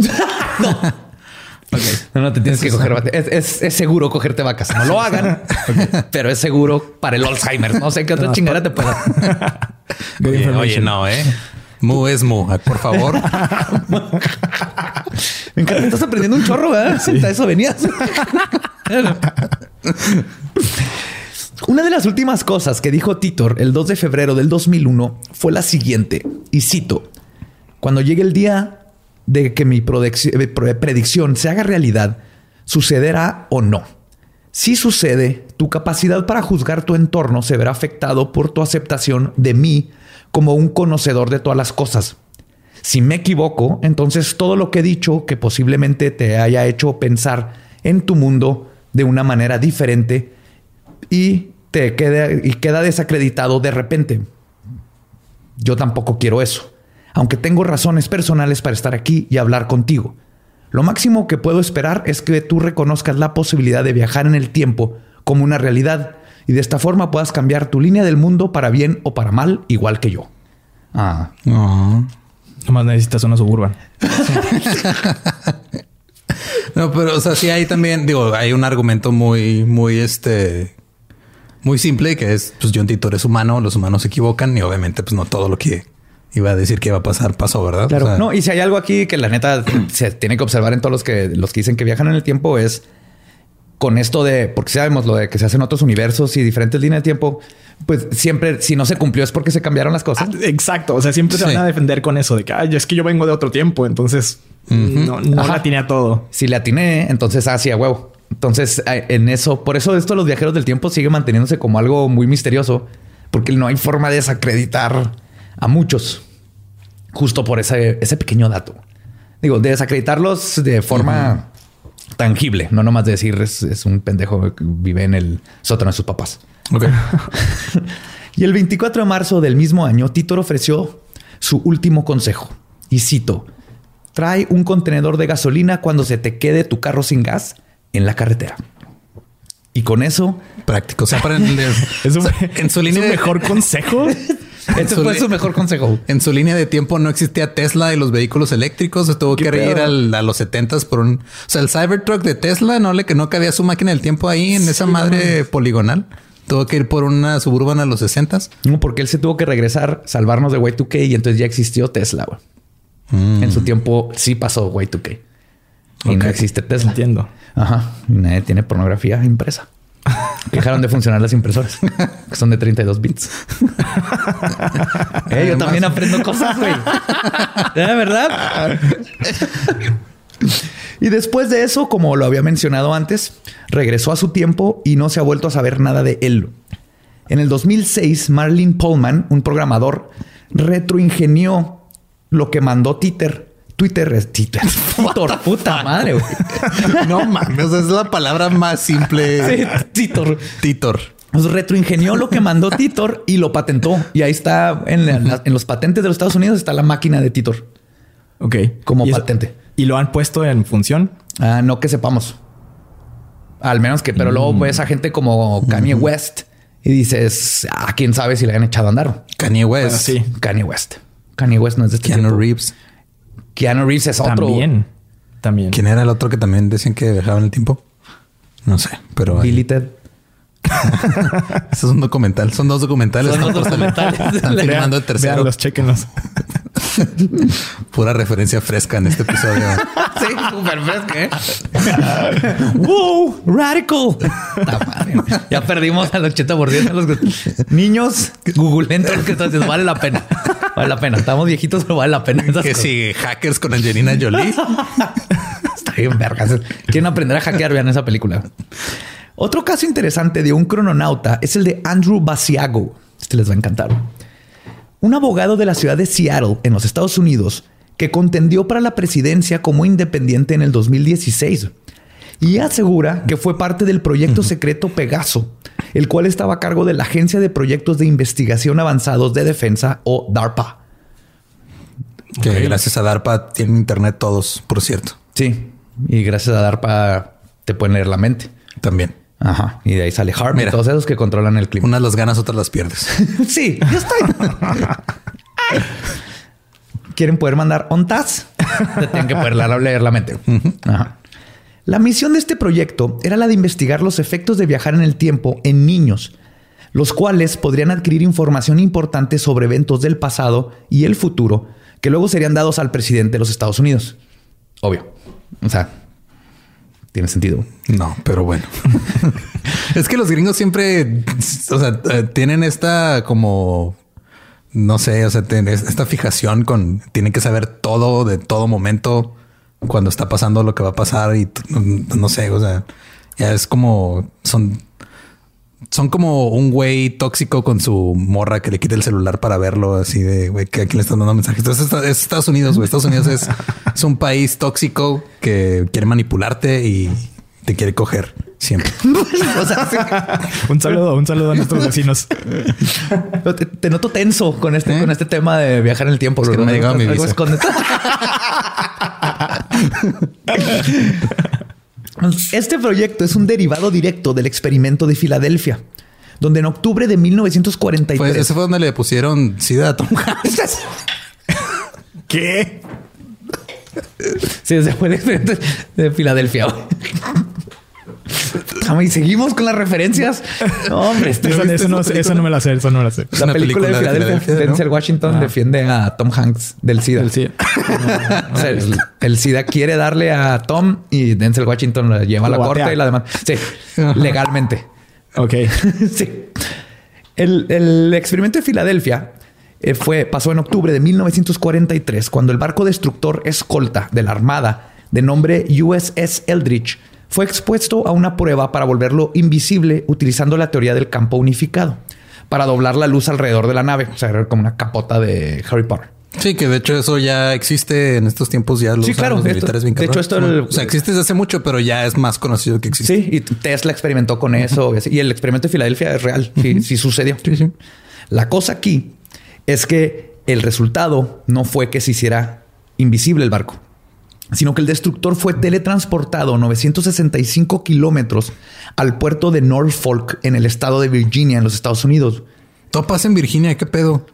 No, no te tienes que coger vacas. Es, es- es seguro cogerte vacas. No lo hagan, pero es seguro para el Alzheimer. No sé qué otra chingada te pueda. Oye, no, eh. Mu es mu. Por favor. Me encanta, estás aprendiendo un chorro, ¿verdad? A eso venías. Una de las últimas cosas que dijo Titor el 2 de febrero del 2001 fue la siguiente, y cito, cuando llegue el día de que mi eh, pre- predicción se haga realidad, sucederá o no. Si sucede, tu capacidad para juzgar tu entorno se verá afectado por tu aceptación de mí como un conocedor de todas las cosas. Si me equivoco, entonces todo lo que he dicho que posiblemente te haya hecho pensar en tu mundo de una manera diferente y te queda, y queda desacreditado de repente. Yo tampoco quiero eso, aunque tengo razones personales para estar aquí y hablar contigo. Lo máximo que puedo esperar es que tú reconozcas la posibilidad de viajar en el tiempo como una realidad y de esta forma puedas cambiar tu línea del mundo para bien o para mal, igual que yo. Ah, No. Nomás necesitas una suburban. No, pero o sea, sí hay también, digo, hay un argumento muy, muy este, muy simple que es, pues John Titor es humano, los humanos se equivocan y obviamente, pues no todo lo que iba a decir que iba a pasar pasó, ¿verdad? Claro. O sea, no, y si hay algo aquí que la neta se tiene que observar en todos los que los que dicen que viajan en el tiempo es con esto de, porque sabemos lo de que se hacen otros universos y diferentes líneas de tiempo, pues siempre, si no se cumplió es porque se cambiaron las cosas. Ah, exacto. O sea, siempre se Sí. van a defender con eso de que Ay, es que yo vengo de otro tiempo. Entonces no, no la tiene a todo. Si le atiné, entonces así a huevo. Entonces, en eso, por eso esto de los viajeros del tiempo sigue manteniéndose como algo muy misterioso, porque no hay forma de desacreditar a muchos, justo por ese, ese pequeño dato. Digo, de desacreditarlos de forma tangible, no nomás de decir es, es un pendejo que vive en el sótano de sus papás. ok. Y el 24 de marzo del mismo año, Titor ofreció su último consejo. Y cito, trae un contenedor de gasolina cuando se te quede tu carro sin gas en la carretera. Y con eso, práctico. O sea, para el- Es un, o sea, en su es línea de- mejor consejo. este fue su mejor consejo. En su línea de tiempo no existía Tesla y los vehículos eléctricos. Se tuvo ¿Qué que al- a los 70 por un... O sea, el Cybertruck de Tesla no le que no cabía su máquina del tiempo ahí en esa madre poligonal. Tuvo que ir por una suburban a los 60 No, porque él se tuvo que regresar, salvarnos de Y2K y entonces ya existió Tesla. güey. En su tiempo sí pasó Y2K. Y no existe Tesla. Entiendo. Ajá. Y nadie tiene pornografía impresa. Dejaron de funcionar las impresoras, que son de 32 bits. Eh, yo también aprendo cosas, güey. ¿De verdad? y después de eso, como lo había mencionado antes, regresó a su tiempo y no se ha vuelto a saber nada de él. En el 2006, Marlene Pullman, un programador, retroingenió lo que mandó Twitter. Twitter es Twitter. Titor, puta madre, güey. No mames, es la palabra más simple. Sí, Titor. Titor. Pues retroingenió lo que mandó Titor y lo patentó. Y ahí está en, la- en los patentes de los Estados Unidos está la máquina de Titor Ok. como ¿Y es- patente. ¿Y lo han puesto en función? Ah, no que sepamos. Al menos que, pero luego ves a gente como Kanye West y dices, ah, quién sabe si le han echado a andar. Kanye West. Sí. Kanye West. Kanye West no es de este Keanu. Reeves. Keanu Reeves es otro. También. También. ¿Quién era el otro que también decían que viajaba en el tiempo? No sé, pero Billy Ted. eso es un documental. Son dos documentales. Son dos documentales. Están filmando el tercero. Véanlos, chéquenlos. Pura referencia fresca en este episodio. Sí, súper fresca, ¿eh? ¡Wow! ¡Radical! Ya perdimos al 80% de los niños. Googleen todo lo que estás. Vale la pena. Vale la pena. Estamos viejitos, pero vale la pena. que sigue hackers con Angelina Jolie. Está bien, vergas. Quieren aprender a hackear, vean esa película. Otro caso interesante de un crononauta es el de Andrew Basiago. Este les va a encantar. Un abogado de la ciudad de Seattle, en los Estados Unidos, que contendió para la presidencia como independiente en el 2016 y asegura que fue parte del proyecto secreto Pegaso, el cual estaba a cargo de la Agencia de Proyectos de Investigación Avanzados de Defensa o DARPA. Que gracias a DARPA tienen internet todos, por cierto. Sí, y gracias a DARPA te pueden leer la mente. También. Ajá. Y de ahí sale y Mira. todos esos que controlan el clima. Unas las ganas, otras las pierdes. sí, yo estoy. ¿Quieren poder mandar ONTAS? Te tienen que poder leer la mente. Ajá. La misión de este proyecto era la de investigar los efectos de viajar en el tiempo en niños, los cuales podrían adquirir información importante sobre eventos del pasado y el futuro que luego serían dados al presidente de los Estados Unidos. Obvio. O sea, tiene sentido. No, pero bueno. es que los gringos siempre, o sea, eh, tienen esta como, no sé, o sea, esta fijación con, tienen que saber todo de todo momento cuando está pasando lo que va a pasar y no sé, o sea, ya es como, son, son como un güey tóxico con su morra que le quita el celular para verlo así de güey, que aquí le están dando mensajes. Entonces es- es Estados Unidos, güey. Estados Unidos es, es un país tóxico que quiere manipularte y te quiere coger siempre. O sea, sí. Un saludo, un saludo a nuestros vecinos. Te, te noto tenso con este, ¿Eh? con este tema de viajar en el tiempo. que no me ha llegado mi visa. Este proyecto es un derivado directo del experimento de Filadelfia, donde en octubre de 1943 Pues ese fue donde le pusieron sida a Tom Hanks. ¿Qué? Sí, ese fue el experimento de Filadelfia. Y seguimos con las referencias. No, hombre, este- Eso, eso no, eso no me la sé, eso no me la sé. La película, de película de Filadelfia. Denzel Washington defiende a Tom Hanks del SIDA. El sí. O sea, el, el SIDA quiere darle a Tom y Denzel Washington lo lleva a la corte y la demás. Sí, legalmente. Ok. sí. El, el experimento de Filadelfia eh, fue, pasó en octubre de 1943 cuando el barco destructor escolta de la Armada de nombre USS Eldridge fue expuesto a una prueba para volverlo invisible utilizando la teoría del campo unificado para doblar la luz alrededor de la nave. O sea, era como una capota de Harry Potter. Sí, que de hecho eso ya existe en estos tiempos. Ya lo Sí, claro, los militares bien de hecho, esto el- o sea, existe desde hace mucho, pero ya es más conocido que existe. Sí, y Tesla experimentó con eso. y el experimento de Filadelfia es real. Sí, sí sucedió. La cosa aquí es que el resultado no fue que se hiciera invisible el barco, sino que el destructor fue teletransportado 965 kilómetros al puerto de Norfolk en el estado de Virginia, en los Estados Unidos. Todo pasa en Virginia. ¿Qué pedo?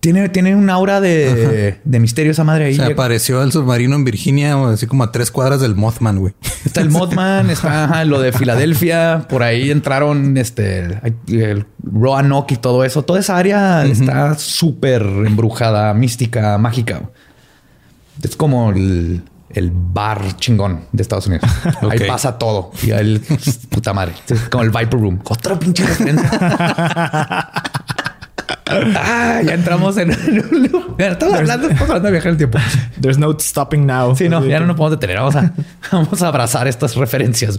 Tiene, tiene un aura de, de misterio esa madre ahí. O Llega- apareció el submarino en Virginia, así como a tres cuadras del Mothman, güey. Está el Mothman, está ajá, lo de Filadelfia, por ahí entraron este el Roanoke y todo eso. Toda esa área está súper embrujada, mística, mágica. Es como el, el bar chingón de Estados Unidos. Ahí pasa todo. Y ahí, puta madre. Como el Viper Room. Otra pinche referencia. ah, ya entramos en. Estamos hablando, estamos hablando de viajar el tiempo. There's no stopping now. Sí, no, ya no nos podemos detener. Vamos a, vamos a abrazar estas referencias.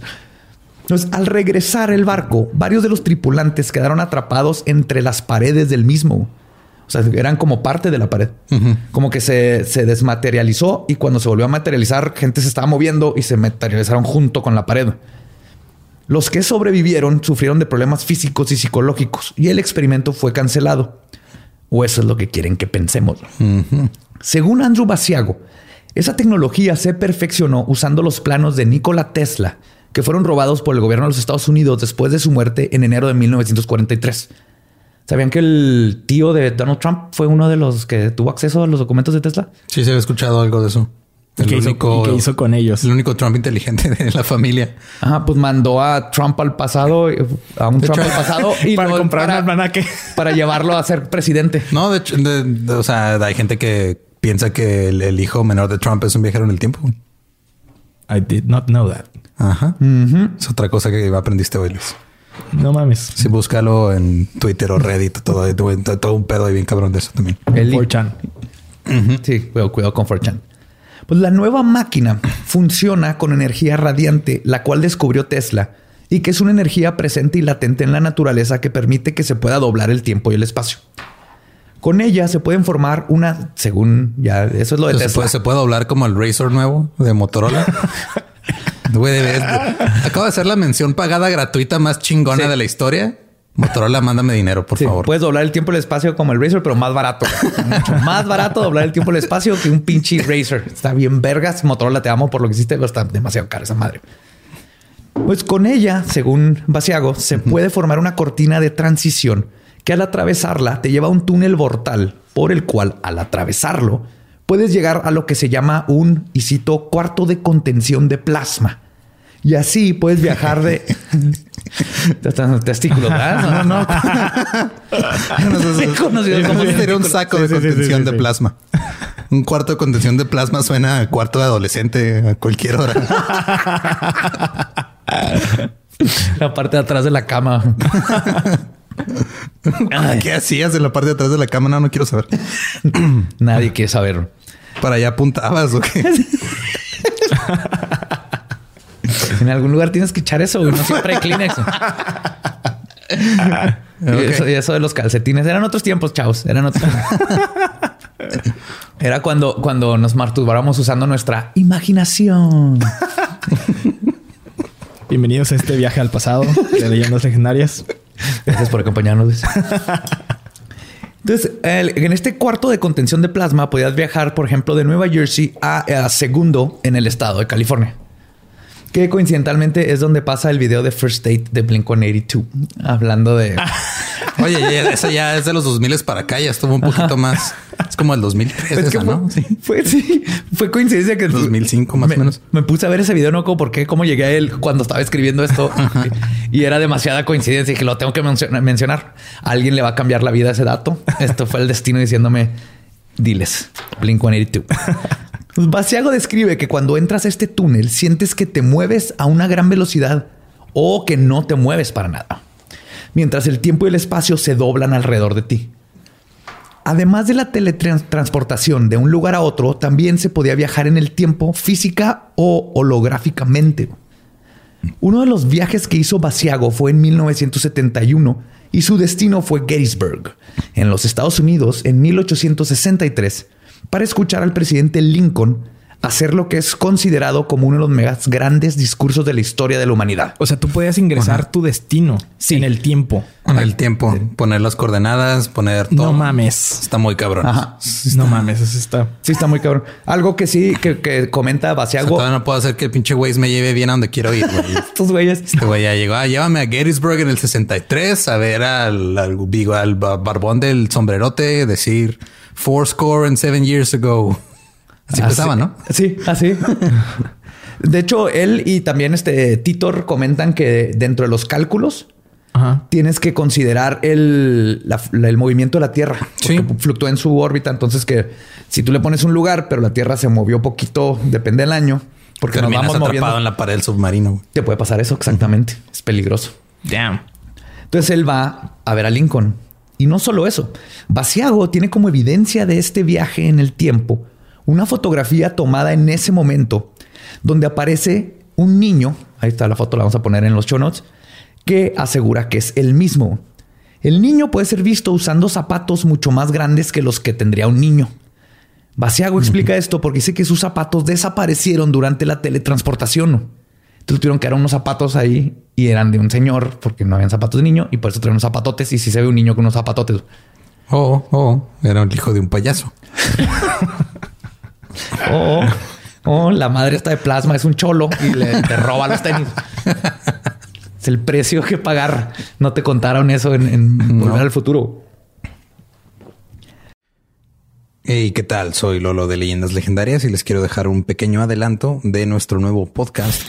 Entonces, al regresar el barco, varios de los tripulantes quedaron atrapados entre las paredes del mismo. O sea, eran como parte de la pared. Como que se, se desmaterializó y cuando se volvió a materializar, gente se estaba moviendo y se materializaron junto con la pared. Los que sobrevivieron sufrieron de problemas físicos y psicológicos y el experimento fue cancelado. O eso es lo que quieren que pensemos. Según Andrew Basiago, esa tecnología se perfeccionó usando los planos de Nikola Tesla, que fueron robados por el gobierno de los Estados Unidos después de su muerte en enero de 1943. ¿Sabían que el tío de Donald Trump fue uno de los que tuvo acceso a los documentos de Tesla? Sí, se había escuchado algo de eso. ¿Y qué, hizo, ¿y hizo con ellos? El único Trump inteligente de la familia. Ajá, pues mandó a Trump al pasado, a un Trump al pasado y para comprar un almanaque. para llevarlo a ser presidente. No, de hecho, de- de- o sea, hay gente que piensa que el, el hijo menor de Trump es un viajero en el tiempo. I did not know that. Ajá. Es otra cosa que aprendiste hoy, Luis. No mames. Sí, búscalo en Twitter o Reddit, todo, todo, todo un pedo ahí bien cabrón de eso también. El- 4chan. Sí, cuidado, cuidado con 4chan. Pues la nueva máquina funciona con energía radiante, la cual descubrió Tesla, y que es una energía presente y latente en la naturaleza que permite que se pueda doblar el tiempo y el espacio. Con ella se pueden formar una, según ya, eso es lo de ¿Se Tesla. puede, se puede doblar como el Razor nuevo de Motorola. Güey, acabo de hacer la mención pagada gratuita más chingona Sí. de la historia. Motorola, mándame dinero, por Sí, favor. Puedes doblar el tiempo y el espacio como el Razer, pero más barato. Mucho más barato doblar el tiempo y el espacio que un pinche Razer. Está bien vergas. Motorola, te amo por lo que hiciste, pero está demasiado cara esa madre. Pues con ella, según Basiago, se puede formar una cortina de transición que al atravesarla te lleva a un túnel vortal por el cual al atravesarlo puedes llegar a lo que se llama un, y cito, cuarto de contención de plasma. Y así puedes viajar de... Testículos, ¿verdad? No, no. Conocido como sería un saco de Sí, sí, sí, contención sí, de plasma. Un cuarto de contención de plasma suena a cuarto de adolescente a cualquier hora. La parte de atrás de la cama. ¿Qué hacías en la parte de atrás de la cama? No, no quiero saber. Nadie quiere saber. ¿Para allá apuntabas o qué? En algún lugar tienes que echar eso, güey. No siempre hay Kleenex. Y eso, y eso de los calcetines eran otros tiempos, chavos. Eran otros. Era cuando, cuando nos masturbábamos usando nuestra imaginación. Bienvenidos a este viaje al pasado de leyendas legendarias. Gracias por acompañarnos. Entonces, el- en este cuarto de contención de plasma podías viajar, por ejemplo, de Nueva Jersey a, a Segundo en el estado de California. Que coincidentalmente es donde pasa el video de First Date de Blink 182. Hablando de. Oye, ya- esa ya es de los 2000 para acá, ya estuvo un poquito más. Es como el 2003, Es que esa, fue, ¿no? Sí. fue, sí, fue coincidencia que 2005 más me, o menos. Me puse a ver ese video, no como por qué, cómo llegué a él cuando estaba escribiendo esto y era demasiada coincidencia y que lo tengo que menciona- mencionar. A alguien le va a cambiar la vida ese dato. Esto fue el destino diciéndome, diles, Blink 182. Basiago describe que cuando entras a este túnel sientes que te mueves a una gran velocidad o que no te mueves para nada, mientras el tiempo y el espacio se doblan alrededor de ti. Además de la teletransportación de un lugar a otro, también se podía viajar en el tiempo física o holográficamente. Uno de los viajes que hizo Basiago fue en 1971 y su destino fue Gettysburg, en los Estados Unidos, en 1863, para escuchar al presidente Lincoln hacer lo que es considerado como uno de los más grandes discursos de la historia de la humanidad. O sea, tú podías ingresar tu destino Sí. en el tiempo. En el tiempo, poner las coordenadas, poner todo. No mames. Está muy cabrón. Ajá. No mames, eso está. Sí, está muy cabrón. Algo que sí, que, que comenta O sea, Basiago. todavía no puedo hacer que el pinche Waze me lleve bien a donde quiero ir. güey. Estos güeyes. Este güey ya llegó. Ah, llévame a Gettysburg en el 63 a ver al, al, al ba- barbón del sombrerote decir four score and seven years ago. Así empezaba, ¿no? Sí, así. De hecho, él y también este Titor comentan que dentro de los cálculos Ajá. tienes que considerar el, la- la- el movimiento de la Tierra. Sí. Porque fluctúa en su órbita. Entonces que si tú le pones un lugar, pero la Tierra se movió poquito, depende del año. Porque nos vamos atrapado moviendo. en la pared del submarino. güey. Te puede pasar eso exactamente. Es peligroso. Damn. Entonces él va a ver a Lincoln. Y no solo eso, Basiago tiene como evidencia de este viaje en el tiempo una fotografía tomada en ese momento donde aparece un niño, ahí está la foto, la vamos a poner en los show notes, que asegura que es el mismo. El niño puede ser visto usando zapatos mucho más grandes que los que tendría un niño. Basiago explica esto porque dice que sus zapatos desaparecieron durante la teletransportación. Entonces tuvieron que dar unos zapatos ahí y eran de un señor porque no habían zapatos de niño y por eso traen unos zapatotes y si se ve un niño con unos zapatotes. Oh, oh, era el hijo de un payaso. oh, oh, la madre está de plasma, es un cholo y le te roba los tenis. es el precio que pagar. No te contaron eso en, en Volver al Futuro. Hey, ¿qué tal? Soy Lolo de Leyendas Legendarias y les quiero dejar un pequeño adelanto de nuestro nuevo podcast.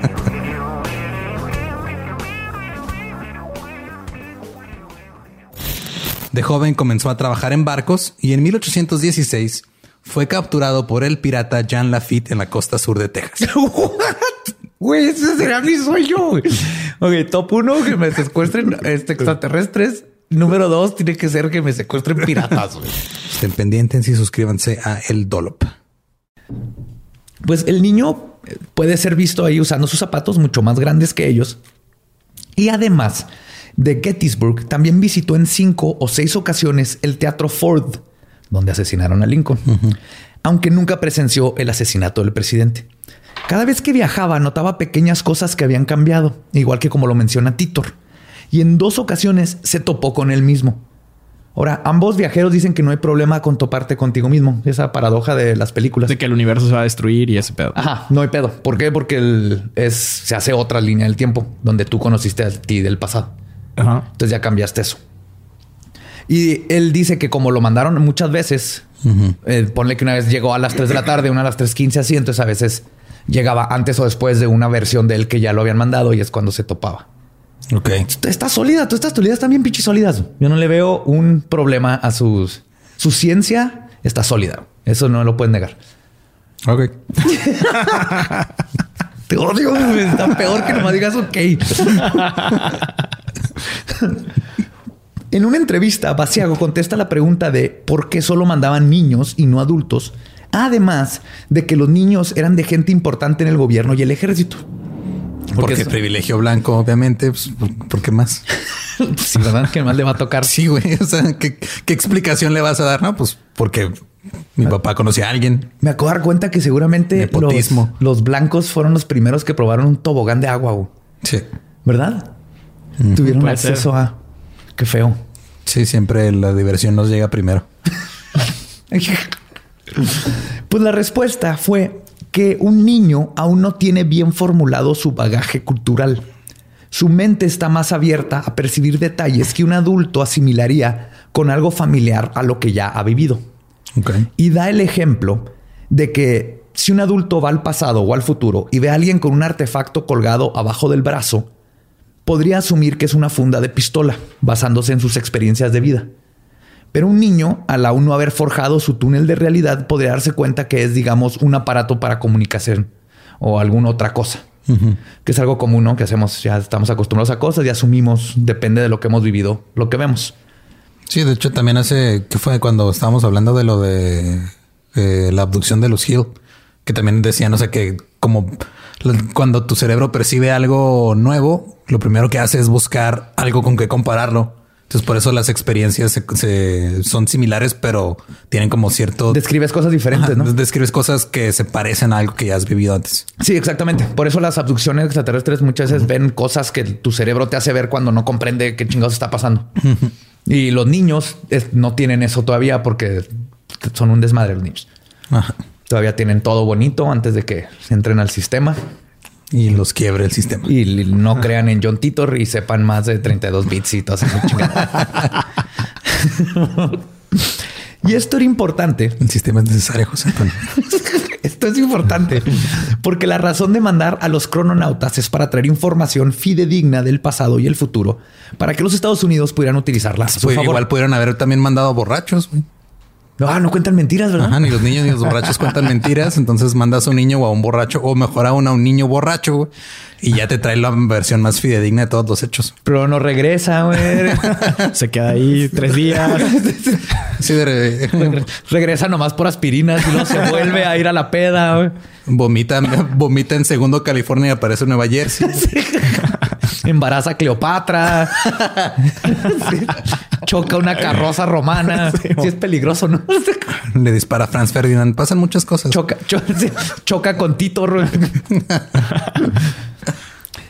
De joven comenzó a trabajar en barcos y en 1816 fue capturado por el pirata Jean Lafitte en la costa sur de Texas. Güey, ese será mi sueño. Ok, top uno, que me secuestren este, extraterrestres. Número dos, tiene que ser que me secuestren piratas. Estén pendientes y suscríbanse a El Dolop. Pues el niño puede ser visto ahí usando sus zapatos mucho más grandes que ellos. Y además de Gettysburg, también visitó en cinco o seis ocasiones el Teatro Ford, donde asesinaron a Lincoln, aunque nunca presenció el asesinato del presidente. Cada vez que viajaba notaba pequeñas cosas que habían cambiado, igual que como lo menciona Titor. Y en dos ocasiones se topó con él mismo. Ahora, ambos viajeros dicen que no hay problema con toparte contigo mismo. Esa paradoja de las películas. De que el universo se va a destruir y ese pedo. Ajá, no hay pedo. ¿Por qué? Porque es, se hace otra línea del tiempo donde tú conociste a ti del pasado. Ajá. Entonces ya cambiaste eso. Y él dice que como lo mandaron muchas veces, eh, ponle que una vez llegó a las 3 de la tarde, una a las 3.15 así, entonces a veces llegaba antes o después de una versión de él que ya lo habían mandado y es cuando se topaba. Ok. Está sólida, todas estas teorías están bien pinches sólidas. Yo no le veo un problema a sus... Su ciencia está sólida. Eso no lo pueden negar. Ok. Te odio, está peor que no me digas ok. en una entrevista, Basiago contesta la pregunta de por qué solo mandaban niños y no adultos Además de que los niños eran de gente importante en el gobierno y el ejército. Porque, privilegio blanco, obviamente. Pues, ¿Por qué más? sí, ¿verdad? ¿Qué más le va a tocar? Sí, güey. O sea, ¿qué, explicación le vas a dar? No, pues porque mi papá conocía a alguien. Me acabo de dar cuenta que seguramente los, los, blancos fueron los primeros que probaron un tobogán de agua. Sí. ¿Verdad? Tuvieron acceso a... Qué feo. Sí, siempre la diversión nos llega primero. Pues la respuesta fue que un niño aún no tiene bien formulado su bagaje cultural. Su mente está más abierta a percibir detalles que un adulto asimilaría con algo familiar a lo que ya ha vivido. Y da el ejemplo de que si un adulto va al pasado o al futuro y ve a alguien con un artefacto colgado abajo del brazo, podría asumir que es una funda de pistola, basándose en sus experiencias de vida. Pero un niño, al aún no haber forjado su túnel de realidad, podría darse cuenta que es, digamos, un aparato para comunicación o alguna otra cosa. Que es algo común, ¿no? Que hacemos, ya estamos acostumbrados a cosas y asumimos, depende de lo que hemos vivido, lo que vemos. Sí, de hecho también hace, que fue cuando estábamos hablando de lo de eh, la abducción de los Hill, que también decían, o sea, que como cuando tu cerebro percibe algo nuevo, lo primero que hace es buscar algo con que compararlo. Entonces, por eso las experiencias se, son similares, pero tienen como cierto. Describes cosas diferentes, ¿no? Describes cosas que se parecen a algo que ya has vivido antes. Sí, exactamente. Por eso las abducciones extraterrestres muchas veces ven cosas que tu cerebro te hace ver cuando no comprende qué chingados está pasando. Y los niños no tienen eso todavía porque son un desmadre los niños. Todavía tienen todo bonito antes de que entren al sistema. Y los quiebre el sistema. Y no crean en John Titor y sepan más de 32 bits y todas esas Y esto era importante. El sistema es necesario, José esto es importante porque la razón de mandar a los crononautas es para traer información fidedigna del pasado y el futuro para que los Estados Unidos pudieran utilizarla. Igual pudieran haber también mandado borrachos. Ah, no cuentan mentiras, ¿verdad? Ajá, ni los niños ni los borrachos cuentan mentiras. Entonces mandas a un niño o a un borracho, o mejor aún a un niño borracho, güey, y ya te trae la versión más fidedigna de todos los hechos. Pero no regresa, güey. Se queda ahí tres días. Sí, de- regresa nomás por aspirinas y luego se vuelve a ir a la peda, güey. vomita, vomita en segundo California y aparece en Nueva Jersey. Embaraza a Cleopatra. Sí. Choca una carroza romana. Sí, es peligroso, ¿no? Le dispara a Franz Ferdinand. Pasan muchas cosas. Choca, cho- choca con Tito.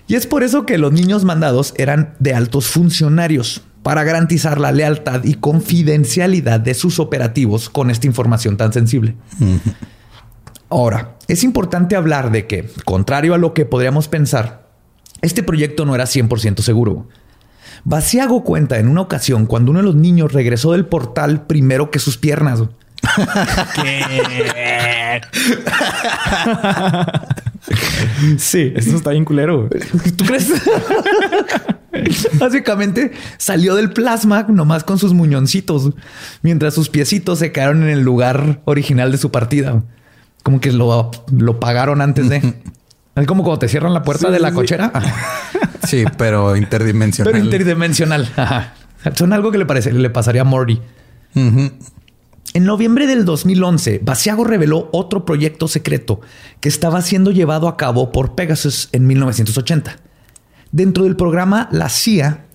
y es por eso que los niños mandados eran de altos funcionarios para garantizar la lealtad y confidencialidad de sus operativos con esta información tan sensible. Ahora, es importante hablar de que, contrario a lo que podríamos pensar, este proyecto no era 100% seguro. Basiago cuenta en una ocasión cuando uno de los niños regresó del portal primero que sus piernas. Sí. Esto está bien culero. ¿Tú crees? Básicamente salió del plasma nomás con sus muñoncitos, mientras sus piecitos se quedaron en el lugar original de su partida. Como que lo, lo pagaron antes de. Es como cuando te cierran la puerta de la cochera. Sí, pero interdimensional. Pero interdimensional. Ajá. Son algo que le, parece, le pasaría a Morty. En noviembre del 2011, Basiago reveló otro proyecto secreto que estaba siendo llevado a cabo por Pegasus en 1980. Dentro del programa La CIA,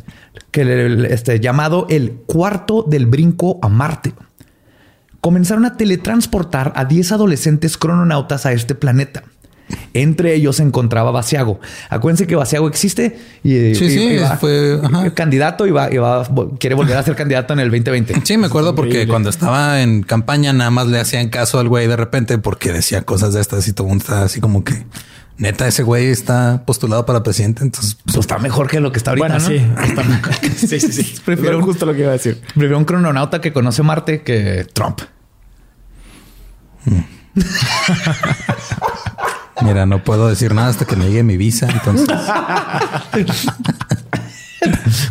que este, llamado el cuarto del brinco a Marte, comenzaron a teletransportar a 10 adolescentes crononautas a este planeta. Entre ellos se encontraba Basiago. Acuérdense que Basiago existe y, Sí, y- sí, y va- fue- ajá. candidato y va, y va- quiere volver a ser candidato en el 2020. Sí, me acuerdo porque cuando estaba en campaña nada más le hacían caso al güey de repente porque decía cosas de estas y todo mundo estaba así como que neta ese güey está postulado para presidente. Entonces, Pues está mejor que lo que está ahorita. Bueno, ¿no? sí. sí, sí, sí. Prefiero- Prefiero justo lo que iba a decir. Prefiero un crononauta que conoce Marte que Trump. mira, no puedo decir nada hasta que me llegue mi visa. Entonces,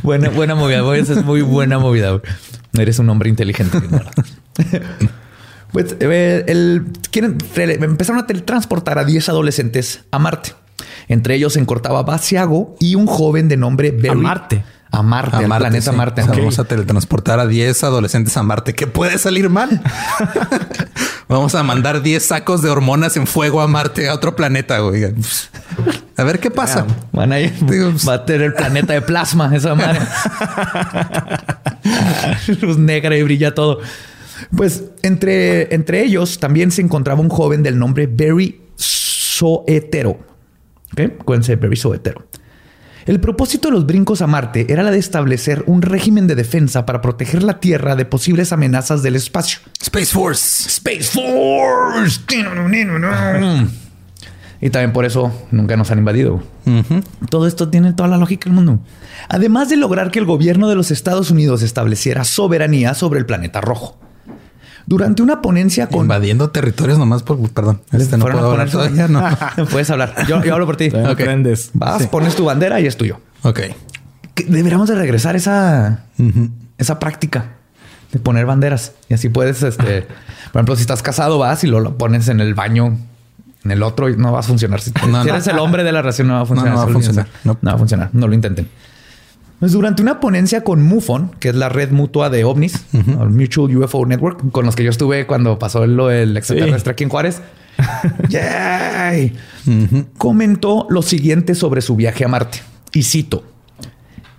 Buena, buena movida. güey. Esa es muy buena movida. güey. Eres un hombre inteligente. Pues eh, el, quieren, re- empezaron a teletransportar a 10 adolescentes a Marte. Entre ellos se encortaba Basiago y un joven de nombre Berry. Marte? A Marte, a al Marte, planeta sí. Marte. O sea, Ok. Vamos a teletransportar a 10 adolescentes a Marte. ¿Qué puede salir mal? vamos a mandar 10 sacos de hormonas en fuego a Marte, a otro planeta. Güey. A ver qué pasa. Van a ir- Digo, pues- va a tener el planeta de plasma, esa madre. Luz negra y brilla todo. Pues entre, entre ellos también se encontraba un joven del nombre Barry Soetero. ¿Ok? Acuérdense, Barry Soetero. El propósito de los brincos a Marte era la de establecer un régimen de defensa para proteger la Tierra de posibles amenazas del espacio. Space Force. Space Force. Y también por eso nunca nos han invadido. Todo esto tiene toda la lógica del mundo. Además de lograr que el gobierno de los Estados Unidos estableciera soberanía sobre el planeta rojo. Durante una ponencia con... Invadiendo territorios nomás por... Perdón. Este no Fueron puedo a hablar poner- todavía. No. Puedes hablar. Yo, yo hablo por ti. Todavía no Ok. aprendes. Vas, pones tu bandera y es tuyo. ok. Deberíamos de regresar esa, esa práctica de poner banderas. Y así puedes, este, por ejemplo, si estás casado, vas y lo, lo pones en el baño, en el otro y no va a funcionar. Si, No, si no. eres el hombre de la relación, no va a funcionar. no va a funcionar. No. No va a funcionar. No lo intenten. Pues durante una ponencia con MUFON, que es la red mutua de ovnis, Mutual UFO Network, con los que yo estuve cuando pasó lo del extraterrestre aquí en Juárez. Yay. Comentó lo siguiente sobre su viaje a Marte. Y cito.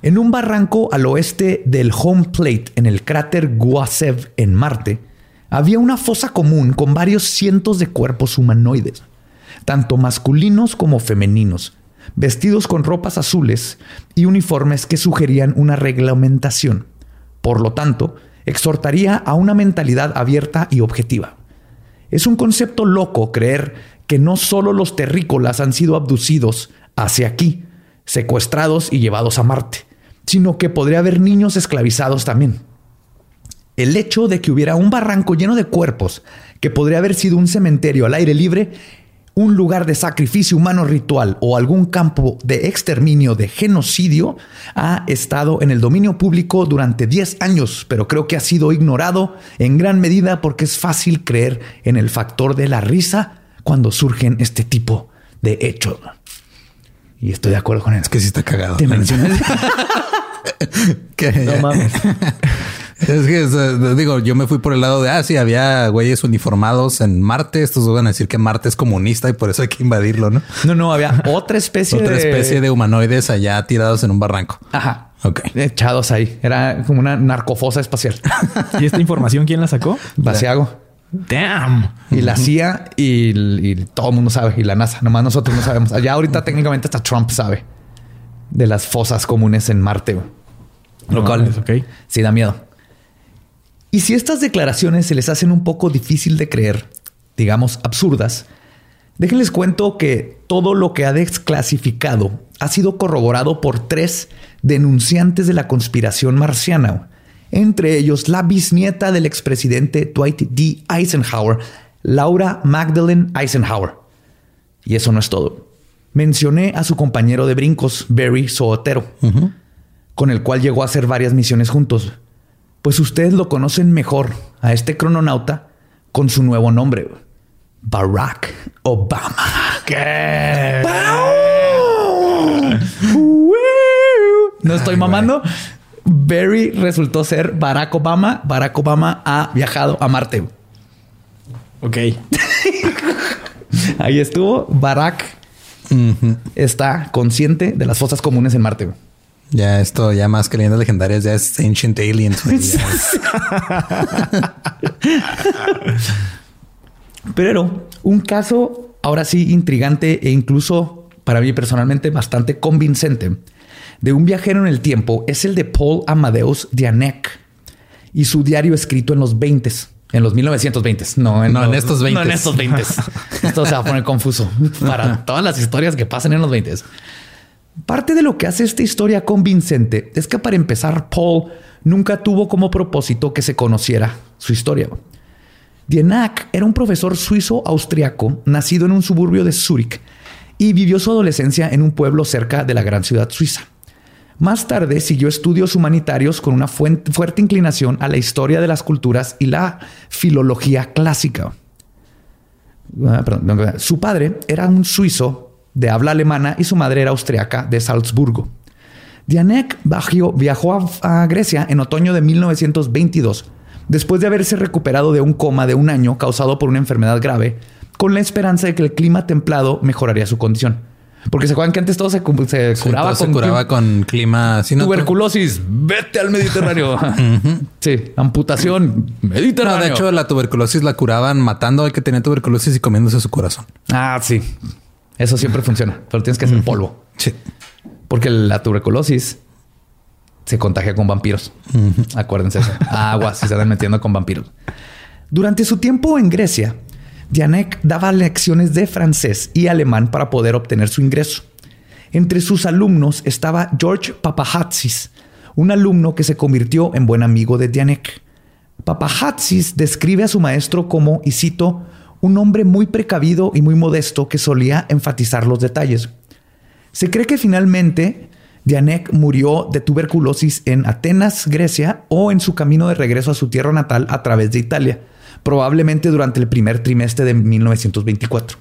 En un barranco al oeste del Home Plate, en el cráter Guasev en Marte, había una fosa común con varios cientos de cuerpos humanoides, tanto masculinos como femeninos, vestidos con ropas azules y uniformes que sugerían una reglamentación. Por lo tanto, exhortaría a una mentalidad abierta y objetiva. Es un concepto loco creer que no solo los terrícolas han sido abducidos hacia aquí, secuestrados y llevados a Marte, sino que podría haber niños esclavizados también. El hecho de que hubiera un barranco lleno de cuerpos, que podría haber sido un cementerio al aire libre, un lugar de sacrificio humano ritual o algún campo de exterminio de genocidio ha estado en el dominio público durante 10 años, pero creo que ha sido ignorado en gran medida porque es fácil creer en el factor de la risa cuando surgen este tipo de hechos. Y estoy de acuerdo con eso. Es que sí está cagado. Te mencioné. No mames. Es que eh, digo, yo me fui por el lado de ah, sí, había güeyes uniformados en Marte. Estos van a decir que Marte es comunista y por eso hay que invadirlo, ¿no? No, no, había otra especie Otra de... especie de humanoides allá tirados en un barranco. Ajá. Ok. Echados ahí. Era como una narcofosa espacial. ¿Y esta información quién la sacó? Vaciago. Damn. Y la CIA y, y todo el mundo sabe. Y la NASA. Nomás nosotros no sabemos. Allá ahorita técnicamente hasta Trump sabe de las fosas comunes en Marte. Lo No cual mames, ok. sí da miedo. Y si estas declaraciones se les hacen un poco difícil de creer, digamos absurdas, déjenles cuento que todo lo que ha desclasificado ha sido corroborado por tres denunciantes de la conspiración marciana, entre ellos la bisnieta del expresidente Dwight D. Eisenhower, Laura Magdalene Eisenhower. Y eso no es todo. Mencioné a su compañero de brincos, Barry Sootero, con el cual llegó a hacer varias misiones juntos. Pues ustedes lo conocen mejor a este crononauta con su nuevo nombre, Barack Obama. ¿Qué? No estoy mamando. Barry resultó ser Barack Obama. Barack Obama ha viajado a Marte. Ok. Ahí estuvo. Barack está consciente de las fosas comunes en Marte. Ya esto, ya más que leyendas legendarias, ya es Ancient Aliens. güey. Ya es- Pero un caso ahora sí intrigante e incluso para mí personalmente bastante convincente de un viajero en el tiempo es el de Paul Amadeus Dianek y su diario escrito en los 20 en los 1920 no en, No, en estos no en 20s. estos 20 esto se va a poner confuso para todas las historias que pasan en los 20 Parte de lo que hace esta historia convincente es que para empezar Paul nunca tuvo como propósito que se conociera su historia. Dienak era un profesor suizo-austriaco nacido en un suburbio de Zúrich y vivió su adolescencia en un pueblo cerca de la gran ciudad suiza. Más tarde siguió estudios humanitarios con una fuerte inclinación a la historia de las culturas y la filología clásica. Ah, Su padre era un suizo de habla alemana y su madre era austriaca de Salzburgo. Dianek viajó, viajó a, a Grecia en otoño de 1922, después de haberse recuperado de un coma de un año causado por una enfermedad grave, con la esperanza de que el clima templado mejoraría su condición. Porque se acuerdan que antes todo se, se Sí, curaba, todo se con curaba con clima. no, tuberculosis. Vete al Mediterráneo. sí, amputación. No, Mediterráneo. de hecho, la tuberculosis la curaban matando al que tenía tuberculosis y comiéndose su corazón. Ah, sí. Eso siempre funciona, pero tienes que hacer polvo. Sí. Porque la tuberculosis se contagia con vampiros. Acuérdense eso. Agua, si se están metiendo con vampiros. Durante su tiempo en Grecia, Dianek daba lecciones de francés y alemán para poder obtener su ingreso. Entre sus alumnos estaba George Papahatsis, un alumno que se convirtió en buen amigo de Dianek. Papahatsis describe a su maestro como, y cito, un hombre muy precavido y muy modesto que solía enfatizar los detalles. Se cree que finalmente Dianek murió de tuberculosis en Atenas, Grecia, o en su camino de regreso a su tierra natal a través de Italia, probablemente durante el primer trimestre de 1924.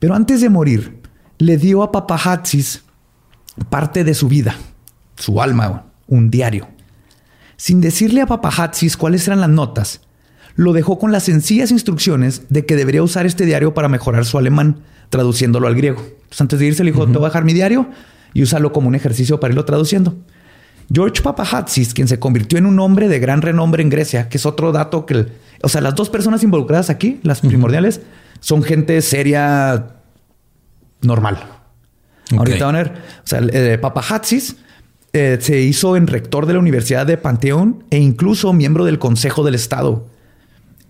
Pero antes de morir, le dio a Papahatsis parte de su vida, su alma, un diario. Sin decirle a Papahatsis cuáles eran las notas, lo dejó con las sencillas instrucciones de que debería usar este diario para mejorar su alemán, traduciéndolo al griego. Entonces, antes de irse, le dijo: Te voy a dejar mi diario y úsalo como un ejercicio para irlo traduciendo. George Papahatsis, quien se convirtió en un hombre de gran renombre en Grecia, que es otro dato que, el- o sea, las dos personas involucradas aquí, las primordiales, son gente seria, normal. Ahorita van a ver. O sea, eh, Papahatsis eh, se hizo en rector de la Universidad de Panteón e incluso miembro del Consejo del Estado.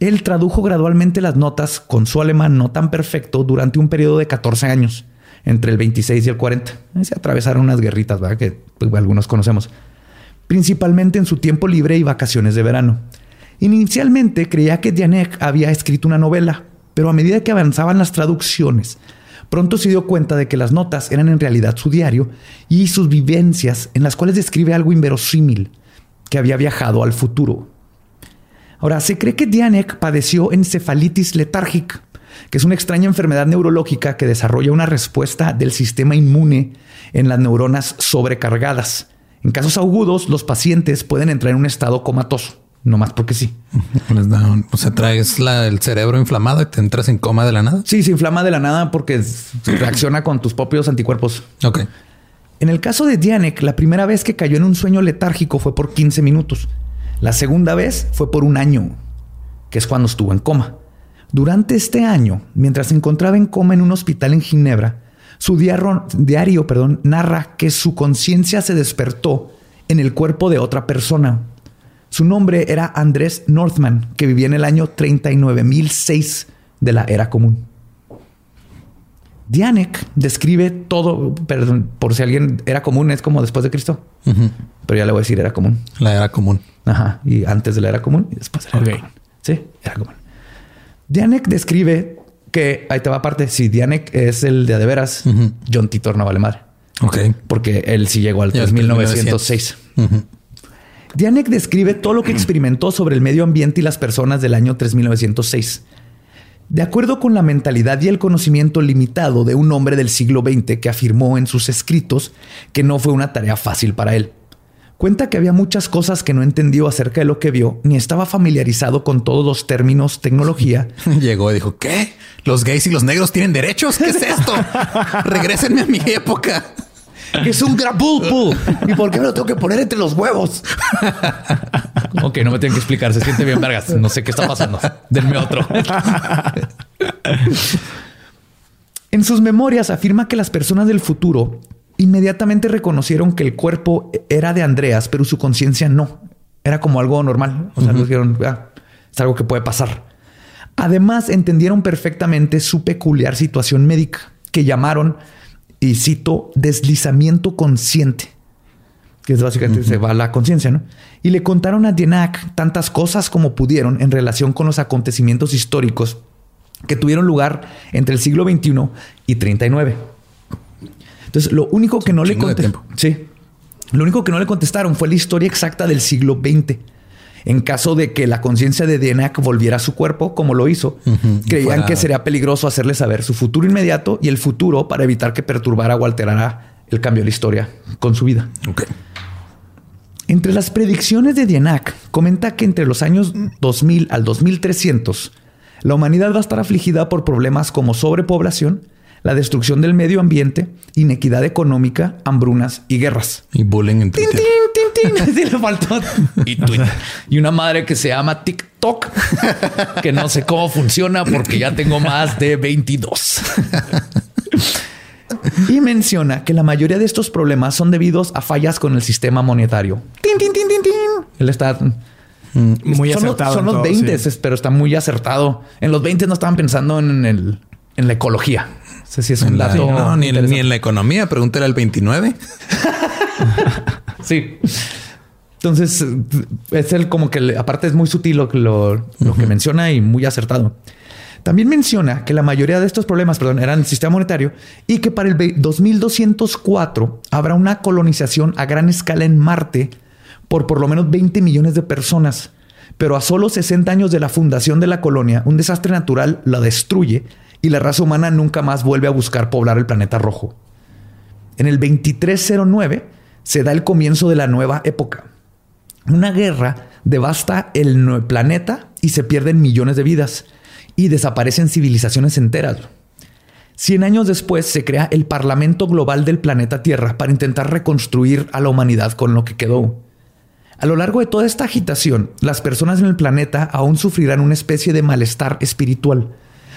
Él tradujo gradualmente las notas con su alemán no tan perfecto durante un periodo de 14 años, entre el 26 y el 40. Ahí Se atravesaron unas guerritas. Que pues, algunos conocemos. Principalmente en su tiempo libre y vacaciones de verano. Inicialmente creía que Dianek había escrito una novela, pero a medida que avanzaban las traducciones, pronto se dio cuenta de que las notas eran en realidad su diario y sus vivencias en las cuales describe algo inverosímil, que había viajado al futuro. Ahora, se cree que Dianek padeció encefalitis letárgica, que es una extraña enfermedad neurológica que desarrolla una respuesta del sistema inmune en las neuronas sobrecargadas. En casos agudos, los pacientes pueden entrar en un estado comatoso, no más porque sí. o sea, traes el cerebro inflamado y te entras en coma de la nada. Sí, se inflama de la nada porque reacciona con tus propios anticuerpos. Ok. En el caso de Dianek, la primera vez que cayó en un sueño letárgico fue por 15 minutos. La segunda vez fue por un año, que es cuando estuvo en coma. Durante este año, mientras se encontraba en coma en un hospital en Ginebra, su diario, diario perdón, narra que su conciencia se despertó en el cuerpo de otra persona. Su nombre era Andrés Northman, que vivía en el año 39006 de la era común. Dianek describe todo, perdón, por si alguien era común, es como después de Cristo. Pero ya le voy a decir era común. La era común. Ajá. Y antes de la era común y después de la era común. Sí, era común. Dianek describe que ahí te va aparte. Si Dianek es el de de veras, John Titor no vale madre. Ok. Porque él sí llegó al 3906. Dianek describe todo lo que experimentó sobre el medio ambiente y las personas del año 3906. De acuerdo con la mentalidad y el conocimiento limitado de un hombre del siglo XX que afirmó en sus escritos que no fue una tarea fácil para él. Cuenta que había muchas cosas que no entendió acerca de lo que vio, ni estaba familiarizado con todos los términos tecnología. Llegó y dijo, ¿qué? ¿Los gays y los negros tienen derechos? ¿Qué es esto? Regrésenme a mi época. Es un grapulpo. ¿Y por qué me lo tengo que poner entre los huevos? ok, no me tienen que explicar. Se siente bien, vergas. No sé qué está pasando. Denme otro. en sus memorias afirma que las personas del futuro inmediatamente reconocieron que el cuerpo era de Andreas, pero su conciencia no. Era como algo normal. O sea, dijeron, ah, es algo que puede pasar. Además, entendieron perfectamente su peculiar situación médica, que llamaron, y cito, deslizamiento consciente, que es básicamente se va la conciencia, ¿no? Y le contaron a Dienak tantas cosas como pudieron en relación con los acontecimientos históricos que tuvieron lugar entre el siglo XXI y 39. Entonces, lo único que no le contestaron. Sí. Lo único que no le contestaron fue la historia exacta del siglo XX. En caso de que la conciencia de Dienak volviera a su cuerpo, como lo hizo, creían que sería peligroso hacerle saber su futuro inmediato y el futuro para evitar que perturbara o alterara el cambio de la historia con su vida. Entre las predicciones de Dienak, comenta que entre los años 2000 al 2300, la humanidad va a estar afligida por problemas como sobrepoblación, la destrucción del medio ambiente, inequidad económica, hambrunas y guerras. Y bullying en Twitter. le faltó. Y Twitter. Y una madre que se llama TikTok, que no sé cómo funciona porque ya tengo más de 22. y menciona que la mayoría de estos problemas son debidos a fallas con el sistema monetario. Tin, tin, tin, tin, tin. Él está mm, muy acertado. son los 20, pero está muy acertado. En los 20 no estaban pensando en, el, en la ecología sé si es un dato. no, ni, en la economía. Pregúntale al 29. sí. Entonces, es el como que aparte es muy sutil lo, lo, lo que menciona y muy acertado. También menciona que la mayoría de estos problemas, perdón, eran el sistema monetario y que para el 2204 habrá una colonización a gran escala en Marte por por lo menos 20 millones de personas. Pero a solo 60 años de la fundación de la colonia, un desastre natural la destruye y la raza humana nunca más vuelve a buscar poblar el planeta rojo. En el 2309 se da el comienzo de la nueva época. Una guerra devasta el planeta y se pierden millones de vidas y desaparecen civilizaciones enteras. Cien años después se crea el Parlamento Global del planeta Tierra para intentar reconstruir a la humanidad con lo que quedó. A lo largo de toda esta agitación, las personas en el planeta aún sufrirán una especie de malestar espiritual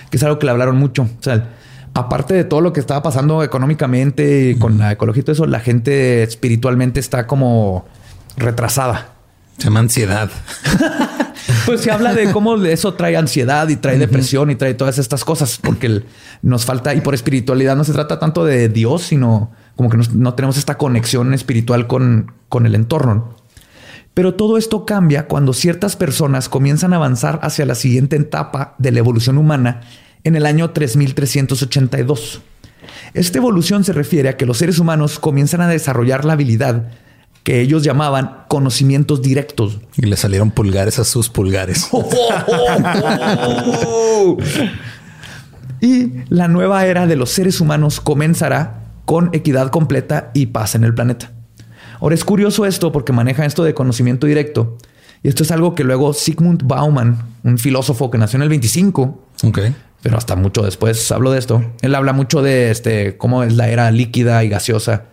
que es algo que le hablaron mucho. O sea, aparte de todo lo que estaba pasando económicamente y con la ecología y todo eso, la gente espiritualmente está como retrasada. Se llama ansiedad. pues se habla de cómo eso trae ansiedad y trae depresión y trae todas estas cosas, porque nos falta, y por espiritualidad no se trata tanto de Dios, sino como que no tenemos esta conexión espiritual con, con el entorno. Pero todo esto cambia cuando ciertas personas comienzan a avanzar hacia la siguiente etapa de la evolución humana en el año 3382. Esta evolución se refiere a que los seres humanos comienzan a desarrollar la habilidad que ellos llamaban conocimientos directos. Y le salieron pulgares a sus pulgares. y la nueva era de los seres humanos comenzará con equidad completa y paz en el planeta. Ahora es curioso esto porque maneja esto de conocimiento directo. Y esto es algo que luego Sigmund Bauman, un filósofo que nació en el 25, pero hasta mucho después hablo de esto. Él habla mucho de este cómo es la era líquida y gaseosa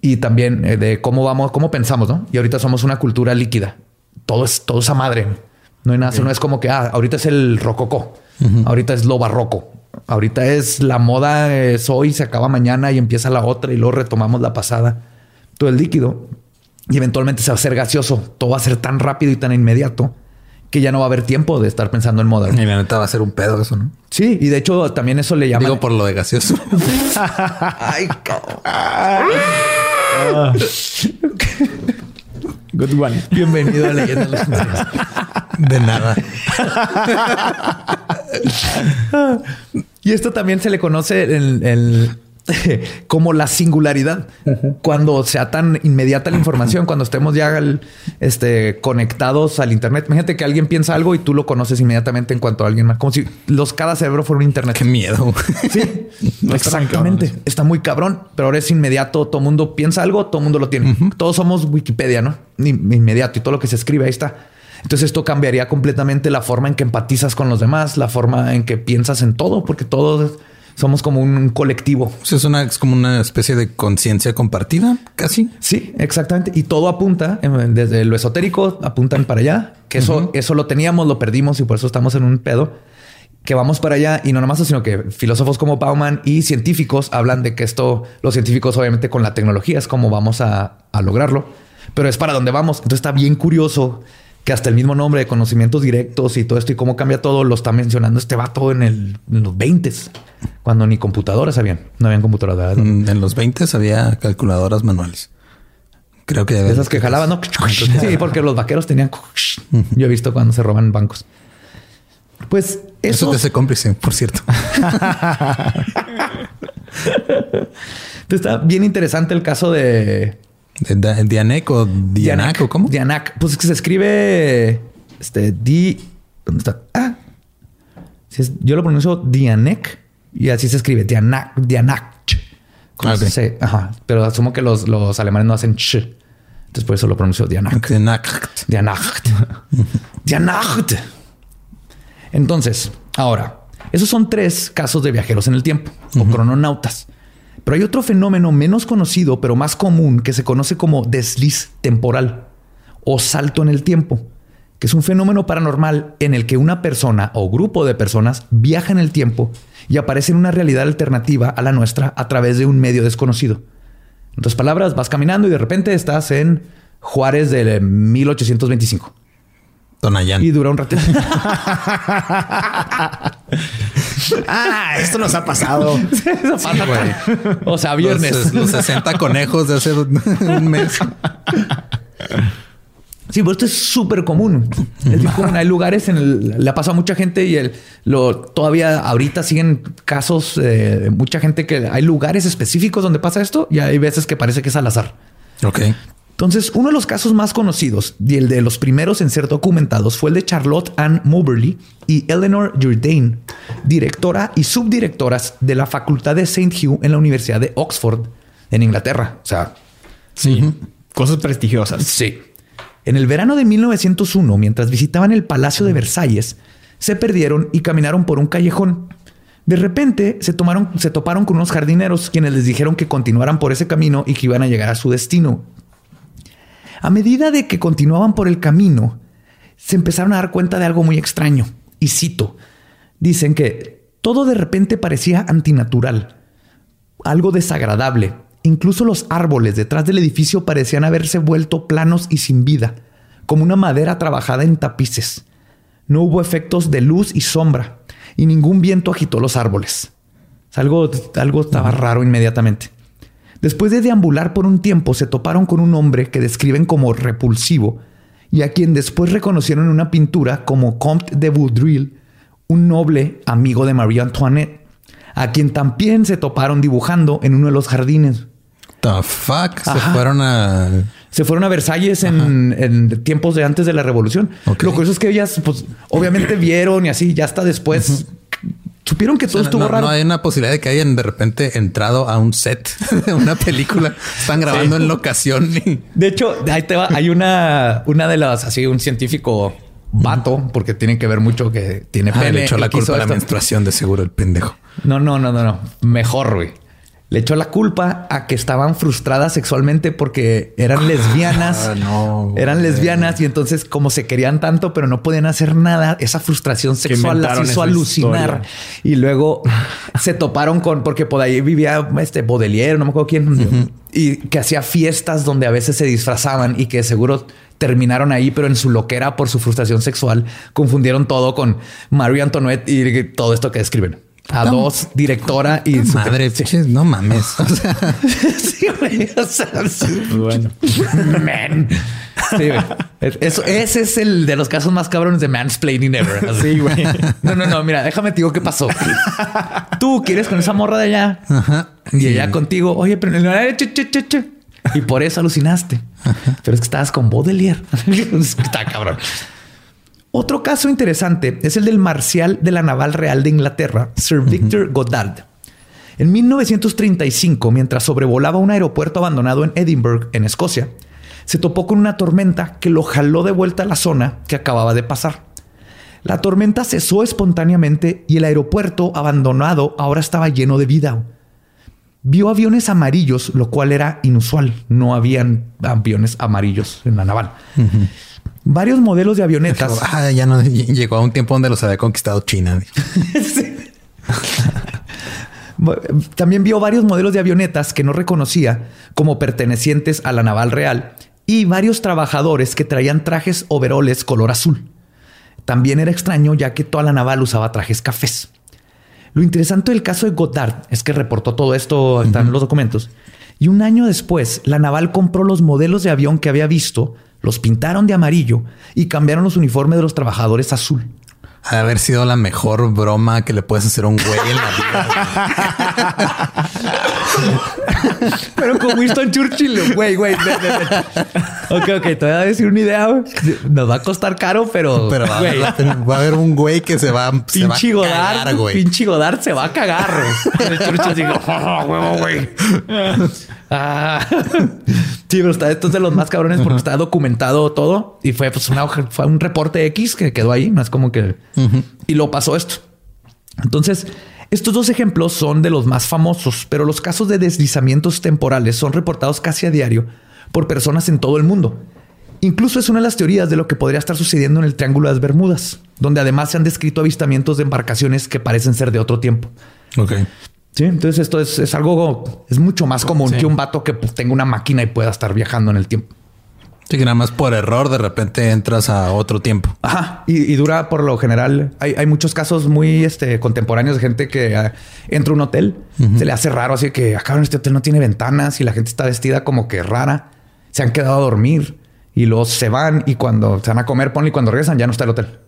y también eh, de cómo vamos, cómo pensamos, ¿no? Y ahorita somos una cultura líquida. Todo es todo esa madre. No hay nada, no es como que ah, ahorita es el rococó, ahorita es lo barroco, ahorita es la moda es hoy, se acaba mañana y empieza la otra y luego retomamos la pasada. Todo el líquido y eventualmente se va a hacer gaseoso. Todo va a ser tan rápido y tan inmediato que ya no va a haber tiempo de estar pensando en moda. Y la neta va a ser un pedo eso, ¿no? Sí, y de hecho también eso le llama. Digo por lo de gaseoso. Ay, cabrón. Good one. Bienvenido a Leyenda de los De nada. y esto también se le conoce en el como la singularidad. Cuando sea tan inmediata la información, cuando estemos ya este, conectados al Internet. Imagínate que alguien piensa algo y tú lo conoces inmediatamente en cuanto a alguien más. Como si los cada cerebro fuera un Internet. Qué miedo. Sí, exactamente. Está muy cabrón, pero ahora es inmediato. Todo mundo piensa algo, todo mundo lo tiene. Todos somos Wikipedia, ¿no? Inmediato y todo lo que se escribe ahí está. Entonces esto cambiaría completamente la forma en que empatizas con los demás, la forma en que piensas en todo, porque todo somos como un colectivo. Es una, es como una especie de conciencia compartida, casi. Sí, exactamente. Y todo apunta desde lo esotérico, apuntan para allá, que eso, eso lo teníamos, lo perdimos y por eso estamos en un pedo que vamos para allá y no nomás eso, sino que filósofos como Bauman y científicos hablan de que esto, los científicos obviamente con la tecnología es como vamos a, a lograrlo, pero es para dónde vamos. Entonces está bien curioso que hasta el mismo nombre de conocimientos directos y todo esto y cómo cambia todo lo está mencionando este vato en, el, en los 20 cuando ni computadoras habían. No habían computadoras. Mm, en los 20 había calculadoras manuales. Creo que de esas que jalaban, ¿no? Sí, porque los vaqueros tenían. Yo he visto cuando se roban bancos. Pues eso, eso te hace cómplice, por cierto. está bien interesante el caso de Dianek o Dianac, o cómo? Dianac. Pues es que se escribe este Di. ¿Dónde está? Ah, yo lo pronuncio Dianek y así se escribe Dianac. Dianac. Ah, ajá. Pero asumo que los, los, alemanes no hacen ch. Entonces por eso lo pronuncio Dianac. Dianac. Dianac. Dianac. Entonces, ahora, esos son tres casos de viajeros en el tiempo o crononautas. Pero hay otro fenómeno menos conocido, pero más común, que se conoce como desliz temporal o salto en el tiempo, que es un fenómeno paranormal en el que una persona o grupo de personas viaja en el tiempo y aparece en una realidad alternativa a la nuestra a través de un medio desconocido. En otras palabras, vas caminando y de repente estás en Juárez de 1825. Tonayán. Y dura un ratito. ah, esto nos ha pasado. o sea, viernes. Los, 60 conejos de hace un mes. Sí, pero esto es súper común. Hay lugares en el, le ha pasado a mucha gente y el, lo, todavía ahorita siguen casos de mucha gente que hay lugares específicos donde pasa esto y hay veces que parece que es al azar. Ok. Entonces, uno de los casos más conocidos y el de los primeros en ser documentados fue el de Charlotte Ann Moberly y Eleanor Jourdain, directora y subdirectoras de la Facultad de St. Hugh en la Universidad de Oxford, en Inglaterra. O sea, sí, cosas prestigiosas. Sí. En el verano de 1901, mientras visitaban el Palacio de Versalles, se perdieron y caminaron por un callejón. De repente se, tomaron, se toparon con unos jardineros quienes les dijeron que continuaran por ese camino y que iban a llegar a su destino, a medida de que continuaban por el camino, se empezaron a dar cuenta de algo muy extraño. Y cito, dicen que todo de repente parecía antinatural, algo desagradable. Incluso los árboles detrás del edificio parecían haberse vuelto planos y sin vida, como una madera trabajada en tapices. No hubo efectos de luz y sombra, y ningún viento agitó los árboles. Algo, algo estaba raro inmediatamente. Después de deambular por un tiempo, se toparon con un hombre que describen como repulsivo y a quien después reconocieron en una pintura como Comte de Vaudreuil, un noble amigo de María Antoinette, a quien también se toparon dibujando en uno de los jardines. The fuck? Se fueron a. Se fueron a Versalles en, tiempos de antes de la revolución. Lo curioso es que ellas, pues, obviamente vieron y así, ya hasta después supieron que todo estuvo no, raro. No hay una posibilidad de que hayan de repente entrado a un set de una película. Están grabando en locación. De hecho, ahí te va. Hay una, una de las, así, un científico vato, porque tiene que ver mucho que tiene ah, Le echó la culpa a la menstruación, de seguro, el pendejo. No, no, no, no, no. Mejor, güey le echó la culpa a que estaban frustradas sexualmente porque eran lesbianas. Ah, eran lesbianas y entonces como se querían tanto pero no podían hacer nada, esa frustración sexual las hizo alucinar. Y luego se toparon con, porque por ahí vivía este Baudelaire, no me acuerdo quién, y que hacía fiestas donde a veces se disfrazaban y que seguro terminaron ahí, pero en su loquera por su frustración sexual confundieron todo con Marie Antoinette y todo esto que describen a dos, directora y madre, no mames. O sea, sí, güey. O sea, bueno, man. Sí, güey. Eso, ese es el de los casos más cabrones de mansplaining ever. Sí, güey. No, no, no. Mira, déjame te digo qué pasó. Tú quieres con esa morra de allá Ajá. y ella contigo. Oye, pero y por eso alucinaste. Pero es que estabas con Baudelaire. Está cabrón. Otro caso interesante es el del marcial de la Naval Real de Inglaterra, Sir Victor Goddard. En 1935, mientras sobrevolaba un aeropuerto abandonado en Edinburgh, en Escocia, se topó con una tormenta que lo jaló de vuelta a la zona que acababa de pasar. La tormenta cesó espontáneamente y el aeropuerto abandonado ahora estaba lleno de vida. Vio aviones amarillos, lo cual era inusual. No habían aviones amarillos en la naval varios modelos de avionetas. Ah, ya no llegó a un tiempo donde los había conquistado China. También vio varios modelos de avionetas que no reconocía como pertenecientes a la naval real y varios trabajadores que traían trajes overoles color azul. También era extraño ya que toda la naval usaba trajes cafés. Lo interesante del caso de Goddard es que reportó todo esto, están en los documentos, y un año después la naval compró los modelos de avión que había visto los pintaron de amarillo y cambiaron los uniformes de los trabajadores azul. Ha haber sido la mejor broma que le puedes hacer a un güey en la vida. Pero con Winston Churchill, güey, güey. ok, ok, te voy a decir una idea. Nos va a costar caro, pero, pero va, a haber un güey que se va, se va a cagar, güey. Pinche Godard se va a cagar. El Churchill digo, oh, huevo, güey. Ah. Sí, pero está, esto es de los más cabrones porque está documentado todo y fue pues una fue un reporte X que quedó ahí, no es como que y lo pasó esto. Entonces, estos dos ejemplos son de los más famosos, pero los casos de deslizamientos temporales son reportados casi a diario por personas en todo el mundo. Incluso es una de las teorías de lo que podría estar sucediendo en el Triángulo de las Bermudas, donde además se han descrito avistamientos de embarcaciones que parecen ser de otro tiempo. Ok. Sí, entonces esto es, algo, es mucho más común que un vato que pues, tenga una máquina y pueda estar viajando en el tiempo. Sí, que nada más por error de repente entras a otro tiempo. Ajá. Y, dura por lo general. Hay, muchos casos muy este, contemporáneos de gente que ah, entra a un hotel, se le hace raro, así que acá en este hotel no tiene ventanas y la gente está vestida como que rara. Se han quedado a dormir y luego se van y cuando se van a comer, ponle y cuando regresan ya no está el hotel.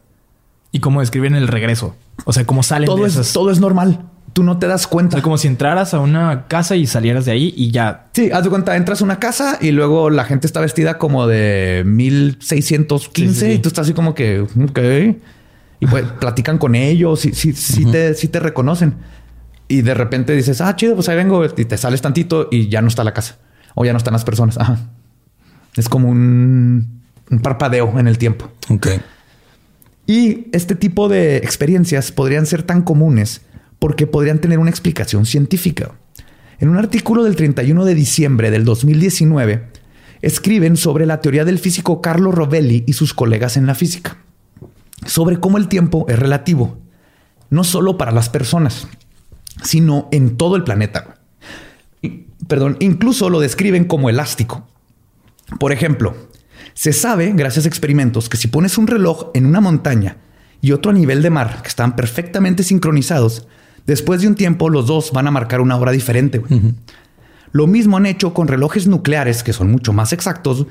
¿Y cómo describen el regreso? O sea, cómo salen todo es, Todo es normal tú no te das cuenta. Es como si entraras a una casa y salieras de ahí y ya. Sí, haz de cuenta, entras a una casa y luego la gente está vestida como de 1615 y tú estás así como que, ok. Y pues platican con ellos y sí, sí, te, sí te reconocen. Y de repente dices, ah, chido, pues ahí vengo y te sales tantito y ya no está la casa o ya no están las personas. Ajá. Es como un, un parpadeo en el tiempo. Ok. Y este tipo de experiencias podrían ser tan comunes porque podrían tener una explicación científica. En un artículo del 31 de diciembre del 2019, escriben sobre la teoría del físico Carlo Rovelli y sus colegas en la física, sobre cómo el tiempo es relativo, no solo para las personas, sino en todo el planeta. Perdón, incluso lo describen como elástico. Por ejemplo, se sabe, gracias a experimentos, que si pones un reloj en una montaña y otro a nivel de mar, que están perfectamente sincronizados, Después de un tiempo, los dos van a marcar una hora diferente. Lo mismo han hecho con relojes nucleares, que son mucho más exactos,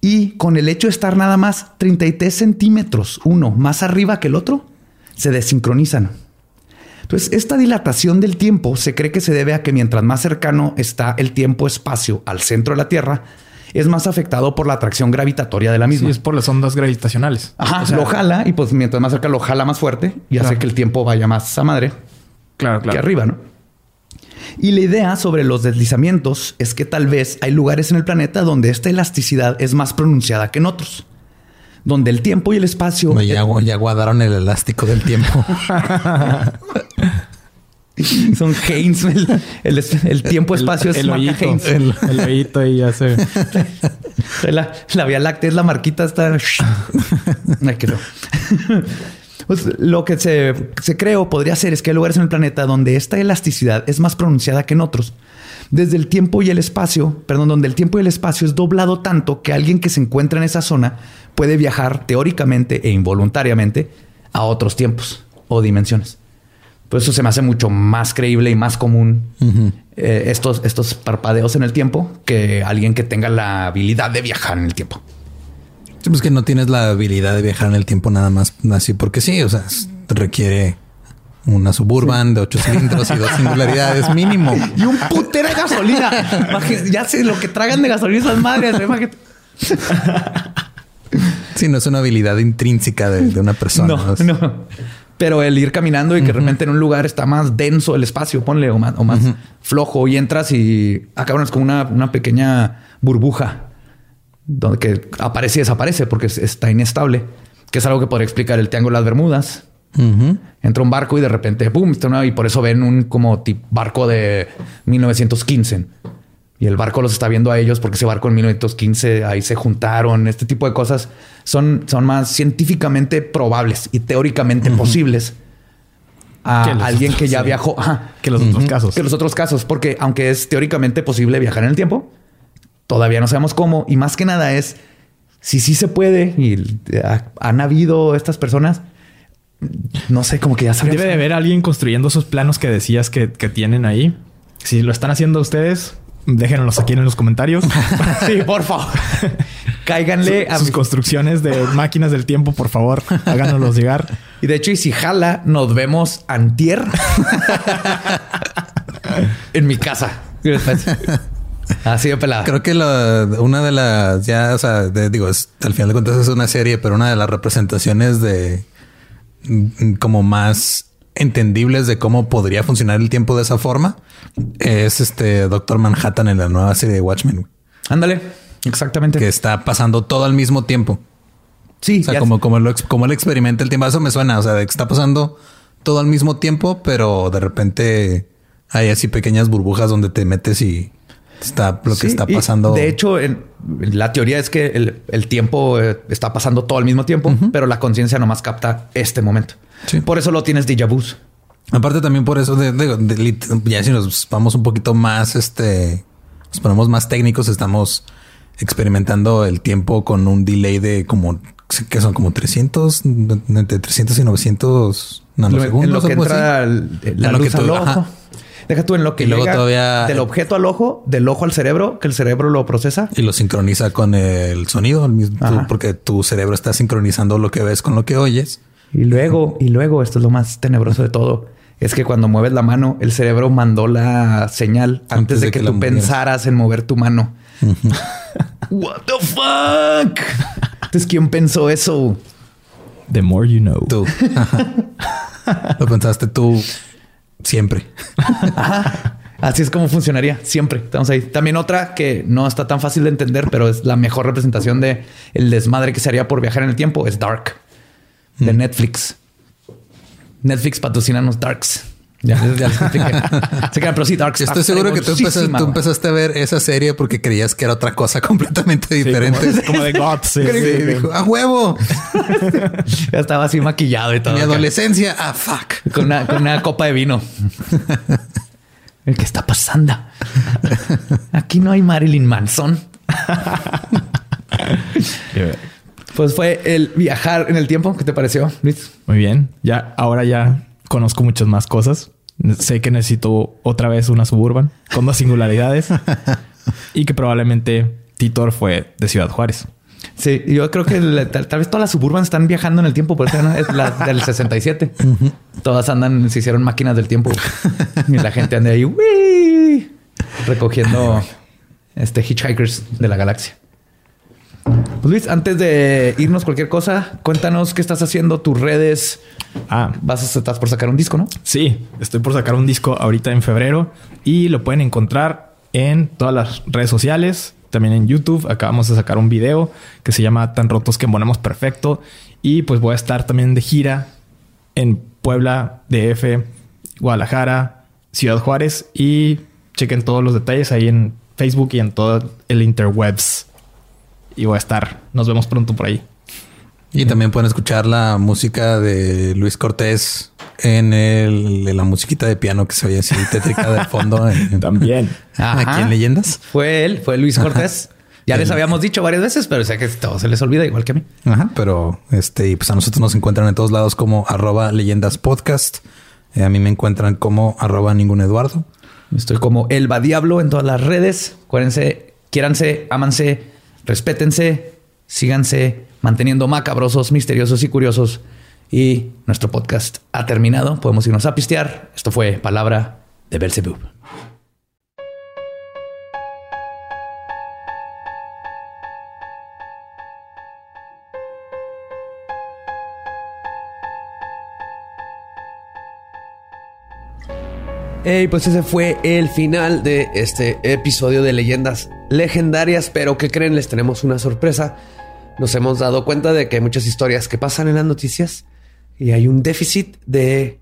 y con el hecho de estar nada más 33 centímetros uno más arriba que el otro, se desincronizan. Entonces, esta dilatación del tiempo se cree que se debe a que mientras más cercano está el tiempo-espacio al centro de la Tierra, es más afectado por la atracción gravitatoria de la misma. Sí, es por las ondas gravitacionales. Ajá, O sea, lo jala y pues mientras más cerca lo jala más fuerte y hace que el tiempo vaya más a madre Claro, que claro. arriba, ¿no? Y la idea sobre los deslizamientos es que tal vez hay lugares en el planeta donde esta elasticidad es más pronunciada que en otros, donde el tiempo y el espacio Ya, ya guardaron el elástico del tiempo. son Haynes, el, el- el tiempo-espacio es el marca hoyito. Haynes. El, el hoyito y ya se... La, la Vía Láctea es la marquita, está. Ay, que no. Pues, lo que se, se cree o podría ser es que hay lugares en el planeta donde esta elasticidad es más pronunciada que en otros. Desde el tiempo y el espacio, perdón, donde el tiempo y el espacio es doblado tanto que alguien que se encuentra en esa zona puede viajar teóricamente e involuntariamente a otros tiempos o dimensiones. Por eso se me hace mucho más creíble y más común eh, estos, estos parpadeos en el tiempo que alguien que tenga la habilidad de viajar en el tiempo. Sí, pues que no tienes la habilidad de viajar en el tiempo nada más así porque sí. O sea, requiere una suburban de ocho cilindros y dos singularidades mínimo. Y un putero de gasolina. Ya sé lo que tragan de gasolina esas madres. imagínate. Sí, no es una habilidad intrínseca de, de una persona. No, no. Pero el ir caminando y que de repente en un lugar está más denso el espacio, ponle, o más, o más flojo y entras y ah, es como una, una pequeña burbuja donde que aparece y desaparece porque es- está inestable, que es algo que podría explicar el Triángulo de las Bermudas. Ujú. Entra un barco y de repente, ¡pum! Está una- y por eso ven un como tip- barco de 1915. Y el barco los está viendo a ellos porque ese barco en 1915 ahí se juntaron. Este tipo de cosas son, son más científicamente probables y teóricamente posibles a alguien que ya sí. viajó. Ajá. Que los otros casos. Que los otros casos, porque aunque es teóricamente posible viajar en el tiempo, todavía no sabemos cómo. Y más que nada es si sí se puede y eh, han habido estas personas. No sé, como que ya sabemos. Debe de haber alguien construyendo esos planos que decías que, que tienen ahí. Si lo están haciendo ustedes, déjenlos aquí en los comentarios. Sí, por favor. Cáiganle a sus mi- construcciones de máquinas del tiempo, por favor, háganoslos llegar. Y de hecho, y si jala, nos vemos antier en mi casa. Así de pelada. Creo que la- una de las ya, o sea, de- digo, es- al final de cuentas es una serie, pero una de las representaciones de mm, como más entendibles de cómo podría funcionar el tiempo de esa forma es este Doctor Manhattan en la nueva serie de Watchmen, Ándale. Exactamente. que está pasando todo al mismo tiempo. sí, O sea, como, como, lo, como él experimenta el tiempo. Eso me suena. O sea, de que está pasando todo al mismo tiempo, pero de repente hay así pequeñas burbujas donde te metes y está lo que Sí, está pasando. De hecho, en- la teoría es que el, el tiempo eh, está pasando todo al mismo tiempo, pero la conciencia nomás capta este momento. Sí. Por eso lo tienes déjà vu. Aparte también por eso, de, de- de lit- ya si nos vamos un poquito más, este, nos ponemos más técnicos, estamos experimentando el tiempo con un delay de como, que son como 300, entre 300 y 900 nanosegundos. en lo que entra la En lo luz que al tú- ojo. ajá. Deja tú en lo que Y luego llega todavía- del objeto al ojo, del ojo al cerebro, que el cerebro lo procesa. Y lo sincroniza con el sonido, al mismo, tú- porque tu cerebro está sincronizando lo que ves con lo que oyes. Y luego, y luego, esto es lo más tenebroso de todo, es que cuando mueves la mano, el cerebro mandó la señal antes, de, que, tú pensaras en mover tu mano. What the fuck? Entonces, ¿quién pensó eso? The more you know. Tú. Ajá. lo pensaste tú siempre. Así es como funcionaría siempre. Estamos ahí. También otra que no está tan fácil de entender, pero es la mejor representación de el desmadre que se haría por viajar en el tiempo. Es Dark de Mm. Netflix. Netflix patrocinanos Darks. Ya, ya les expliqué. Se quedan, pero sí, está Estoy seguro que tú empezaste, tú empezaste a ver esa serie porque creías que era otra cosa completamente diferente. Como, como de God. sí, Sí, sí. dijo, a huevo. Ya estaba así maquillado y todo. Mi adolescencia, ah, fuck. Con una, con una copa de vino. ¿Qué está pasando? Aquí no hay Marilyn Manson. Pues fue el viajar en el tiempo. ¿Qué te pareció, Luis? Muy bien. Ya, ahora ya conozco muchas más cosas. Sé que necesito otra vez una suburban con dos singularidades y que probablemente Titor fue de Ciudad Juárez. Sí, yo creo que la- tal, tal vez todas las suburban están viajando en el tiempo, por eso ¿no? es la del 67. Todas andan, se hicieron máquinas del tiempo. y la gente anda ahí recogiendo este hitchhikers de la galaxia. Pues Luis, antes de irnos cualquier cosa, cuéntanos qué estás haciendo, tus redes. Ah, Vas a estás por sacar un disco, ¿no? Sí, estoy por sacar un disco ahorita en febrero y lo pueden encontrar en todas las redes sociales, también en YouTube. Acabamos de sacar un video que se llama Tan rotos que embonamos perfecto y pues voy a estar también de gira en Puebla, DF, Guadalajara, Ciudad Juárez y chequen todos los detalles ahí en Facebook y en todo el interwebs. Y voy a estar. Nos vemos pronto por ahí. Y también pueden escuchar la música de Luis Cortés en, el, en la musiquita de piano que se oye así tétrica de fondo. en- También. Ajá. Aquí en Leyendas. Fue él, fue Luis Cortés. Ya les habíamos dicho varias veces, pero sé que todo se les olvida igual que a mí. Ajá, pero este, y pues a nosotros nos encuentran en todos lados como arroba leyendas podcast. Eh, a mí me encuentran como arroba ningún Eduardo. Estoy como Elba Diablo en todas las redes. Acuérdense, quiéranse, ámanse, respétense, síganse manteniendo macabrosos, misteriosos y curiosos. Y nuestro podcast ha terminado. Podemos irnos a pistear. Esto fue Palabra de Belzebub. Hey, pues ese fue el final de este episodio de Leyendas Legendarias, pero ¿qué creen? Les tenemos una sorpresa. Nos hemos dado cuenta de que hay muchas historias que pasan en las noticias y hay un déficit de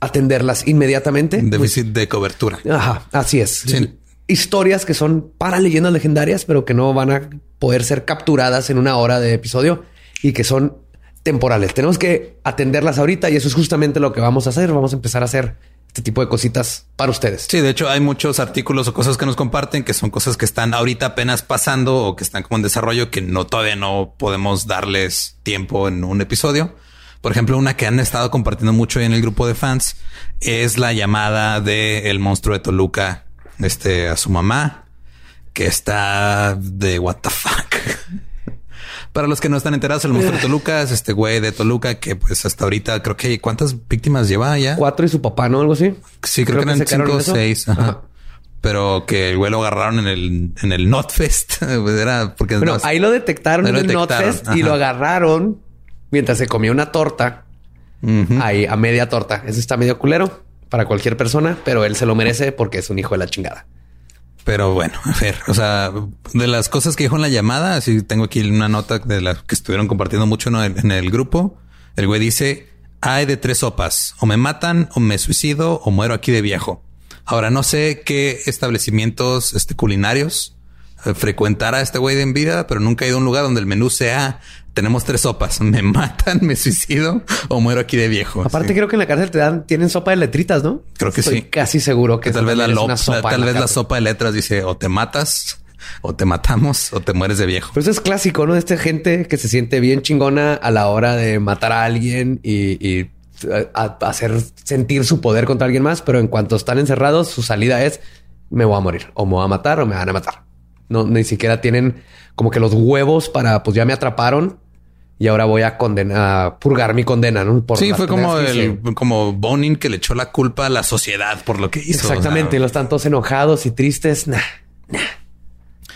atenderlas inmediatamente. Un déficit de cobertura. Ajá, así es. Sí. Historias que son para leyendas legendarias, pero que no van a poder ser capturadas en una hora de episodio y que son temporales. Tenemos que atenderlas ahorita y eso es justamente lo que vamos a hacer. Vamos a empezar a hacer este tipo de cositas para ustedes. Sí, de hecho hay muchos artículos o cosas que nos comparten que son cosas que están ahorita apenas pasando o que están como en desarrollo que no todavía no podemos darles tiempo en un episodio. Por ejemplo, una que han estado compartiendo mucho en el grupo de fans es la llamada de el monstruo de Toluca este, a su mamá, que está de what the fuck. Para los que no están enterados, el monstruo de Toluca es este güey de Toluca que pues hasta ahorita creo que cuántas víctimas lleva ya. Cuatro y su papá, ¿no? Algo así. Sí, creo, que eran cinco o seis. Ajá. Ajá. Pero que el güey lo agarraron en el, en el Notfest. Era porque Bueno, ahí lo detectaron en el Notfest y lo agarraron mientras se comía una torta. Ahí a media torta. Eso está medio culero para cualquier persona, pero él se lo merece porque es un hijo de la chingada. Pero bueno, a ver, o sea, de las cosas que dijo en la llamada, así tengo aquí una nota de las que estuvieron compartiendo mucho en, el grupo. El güey dice, hay de tres sopas, o me matan, o me suicido, o muero aquí de viejo. Ahora, no sé qué establecimientos este, culinarios eh, frecuentara este güey en vida, pero nunca he ido a un lugar donde el menú sea, tenemos tres sopas, me matan, me suicido, o muero aquí de viejo. Aparte, Sí. creo que en la cárcel te dan, tienen sopa de letritas, ¿no? Creo que Estoy sí. Casi seguro que que tal vez la, una sopa tal vez la sopa de letras dice o te matas o te matamos o te mueres de viejo. Pero eso es clásico, ¿no? De esta gente que se siente bien chingona a la hora de matar a alguien y, y a- a hacer sentir su poder contra alguien más, pero en cuanto están encerrados, su salida es me voy a morir o me voy a matar o me van a matar. No, ni siquiera tienen como que los huevos para pues ya me atraparon y ahora voy a condenar, a purgar mi condena, ¿no? Por sí, fue como el hice. como Bonin que le echó la culpa a la sociedad por lo que hizo. Exactamente, y O sea, los están todos enojados y tristes. Nah.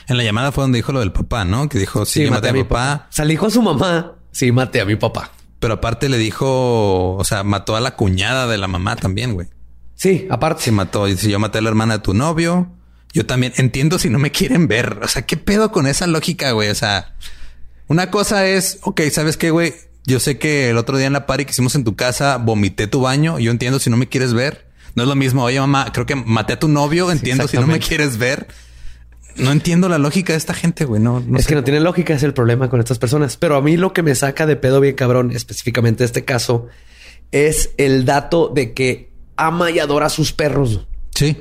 en la llamada fue donde dijo lo del papá, ¿no? Que dijo, sí, yo maté a mi papá. O sea, le dijo a su mamá, sí, maté a mi papá. Pero aparte le dijo, o sea, mató a la cuñada de la mamá también, güey. Sí, aparte. Sí, mató. Y si yo maté a la hermana de tu novio, yo también entiendo si no me quieren ver. O sea, ¿qué pedo con esa lógica, güey? O sea, una cosa es, ok, ¿sabes qué, güey? Yo sé que el otro día en la party que hicimos en tu casa, vomité tu baño. Yo entiendo si no me quieres ver. No es lo mismo. Oye, mamá, creo que maté a tu novio. Entiendo si no me quieres ver. No entiendo la lógica de esta gente, güey. No, no es sé. que no tiene lógica, es el problema con estas personas. Pero a mí lo que me saca de pedo bien cabrón, específicamente este caso, es el dato de que ama y adora a sus perros. Sí.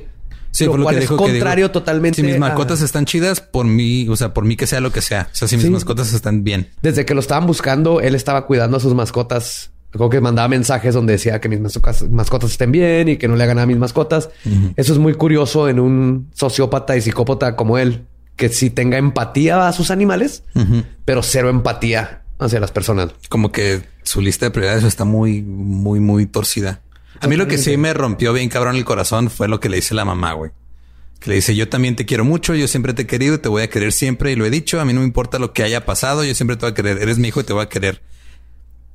Sí, Lo fue lo cual que es dijo. que contrario digo, totalmente Si mis a- mascotas están chidas, por mí, o sea, por mí que sea lo que sea. O sea, si mis Sí. mascotas están bien. Desde que lo estaban buscando, él estaba cuidando a sus mascotas. Creo que mandaba mensajes donde decía que mis mascotas, estén bien y que no le hagan a mis mascotas. Eso es muy curioso en un sociópata y psicópata como él, que sí tenga empatía a sus animales, pero cero empatía hacia las personas. Como que su lista de prioridades está muy, muy, muy torcida. A mí lo que sí me rompió bien cabrón el corazón fue lo que le dice la mamá, güey. Que le dice, yo también te quiero mucho, yo siempre te he querido, te voy a querer siempre y lo he dicho, a mí no me importa lo que haya pasado, yo siempre te voy a querer, eres mi hijo y te voy a querer.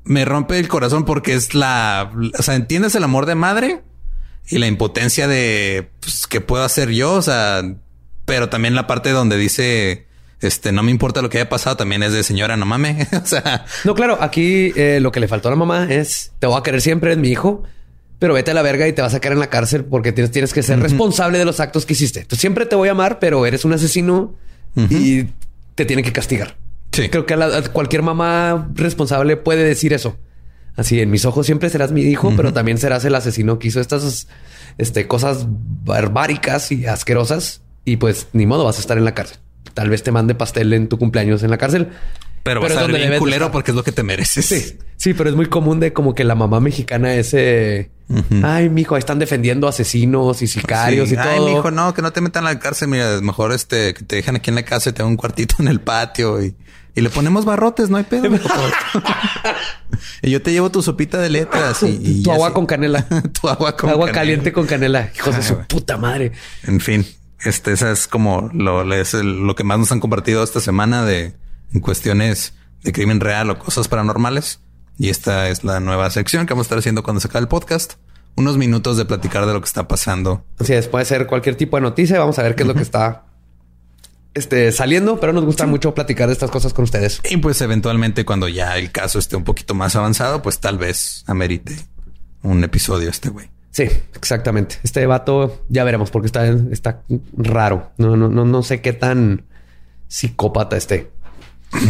Me rompe el corazón porque es la, o sea, entiendes el amor de madre y la impotencia de, pues, ¿qué puedo hacer yo? O sea, pero también la parte donde dice, este, no me importa lo que haya pasado, también es de señora, no mames. o sea, No, claro, aquí eh, lo que le faltó a la mamá es te voy a querer siempre, es mi hijo, pero vete a la verga y te vas a quedar en la cárcel porque tienes, tienes que ser responsable de los actos que hiciste. Tú siempre te voy a amar, pero eres un asesino y te tienen que castigar. Sí. Creo que a la- a cualquier mamá responsable puede decir eso. Así en mis ojos siempre serás mi hijo, pero también serás el asesino que hizo estas este, cosas barbáricas y asquerosas. Y pues ni modo, vas a estar en la cárcel. Tal vez te mande pastel en tu cumpleaños en la cárcel. pero, es vas a donde bien culero porque es lo que te mereces. Sí, sí, pero es muy común de como que la mamá mexicana ese, ay, mijo, ahí están defendiendo asesinos y sicarios Sí. y Ay, todo. mijo, no, que no te metan a la cárcel. Mira, mejor este que te dejan aquí en la casa y te un cuartito en el patio y, y le ponemos barrotes, no hay pedo. y yo te llevo tu sopita de letras y, y tu agua sí. con canela. tu agua con agua canela. caliente con canela. Hijos de Ay, su puta madre. En fin, este, esa es como lo, es el- lo que más nos han compartido esta semana de en cuestiones de crimen real o cosas paranormales. Y esta es la nueva sección que vamos a estar haciendo cuando se acabe el podcast. Unos minutos de platicar de lo que está pasando. Así es, puede ser cualquier tipo de noticia. Vamos a ver qué es lo que está este, saliendo, pero nos gusta mucho platicar de estas cosas con ustedes. Y pues eventualmente cuando ya el caso esté un poquito más avanzado, pues tal vez amerite un episodio este güey. Sí, exactamente. Este vato ya veremos porque está, está raro. No, no, no, no sé qué tan psicópata esté.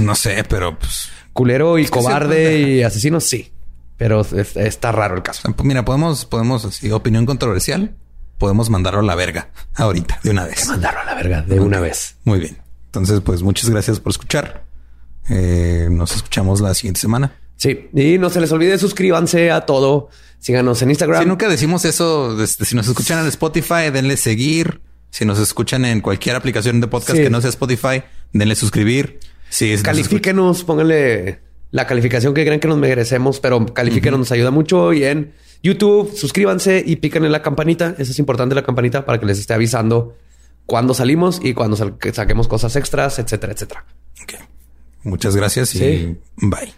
No sé, pero pues Culero y que cobarde y asesino, sí. Pero es- está raro el caso. pues, mira, podemos, podemos así, opinión controversial. Podemos mandarlo a la verga ahorita de una vez. Mandarlo a la verga de una vez. Muy bien. Entonces, pues muchas gracias por escuchar. Eh, nos escuchamos la siguiente semana. Sí, y no se les olvide suscríbanse a todo. Síganos en Instagram. Si nunca decimos eso, este, si nos escuchan en Spotify, denle seguir. Si nos escuchan en cualquier aplicación de podcast Sí. que no sea Spotify, denle suscribir. Nos Califíquenos, pónganle la calificación que creen que nos merecemos, pero califíquenos, nos ayuda mucho. Y en YouTube, suscríbanse y piquen en la campanita. Eso es importante, la campanita, para que les esté avisando cuando salimos y cuando saquemos cosas extras, etcétera, etcétera. Ok. Muchas gracias y Sí. bye.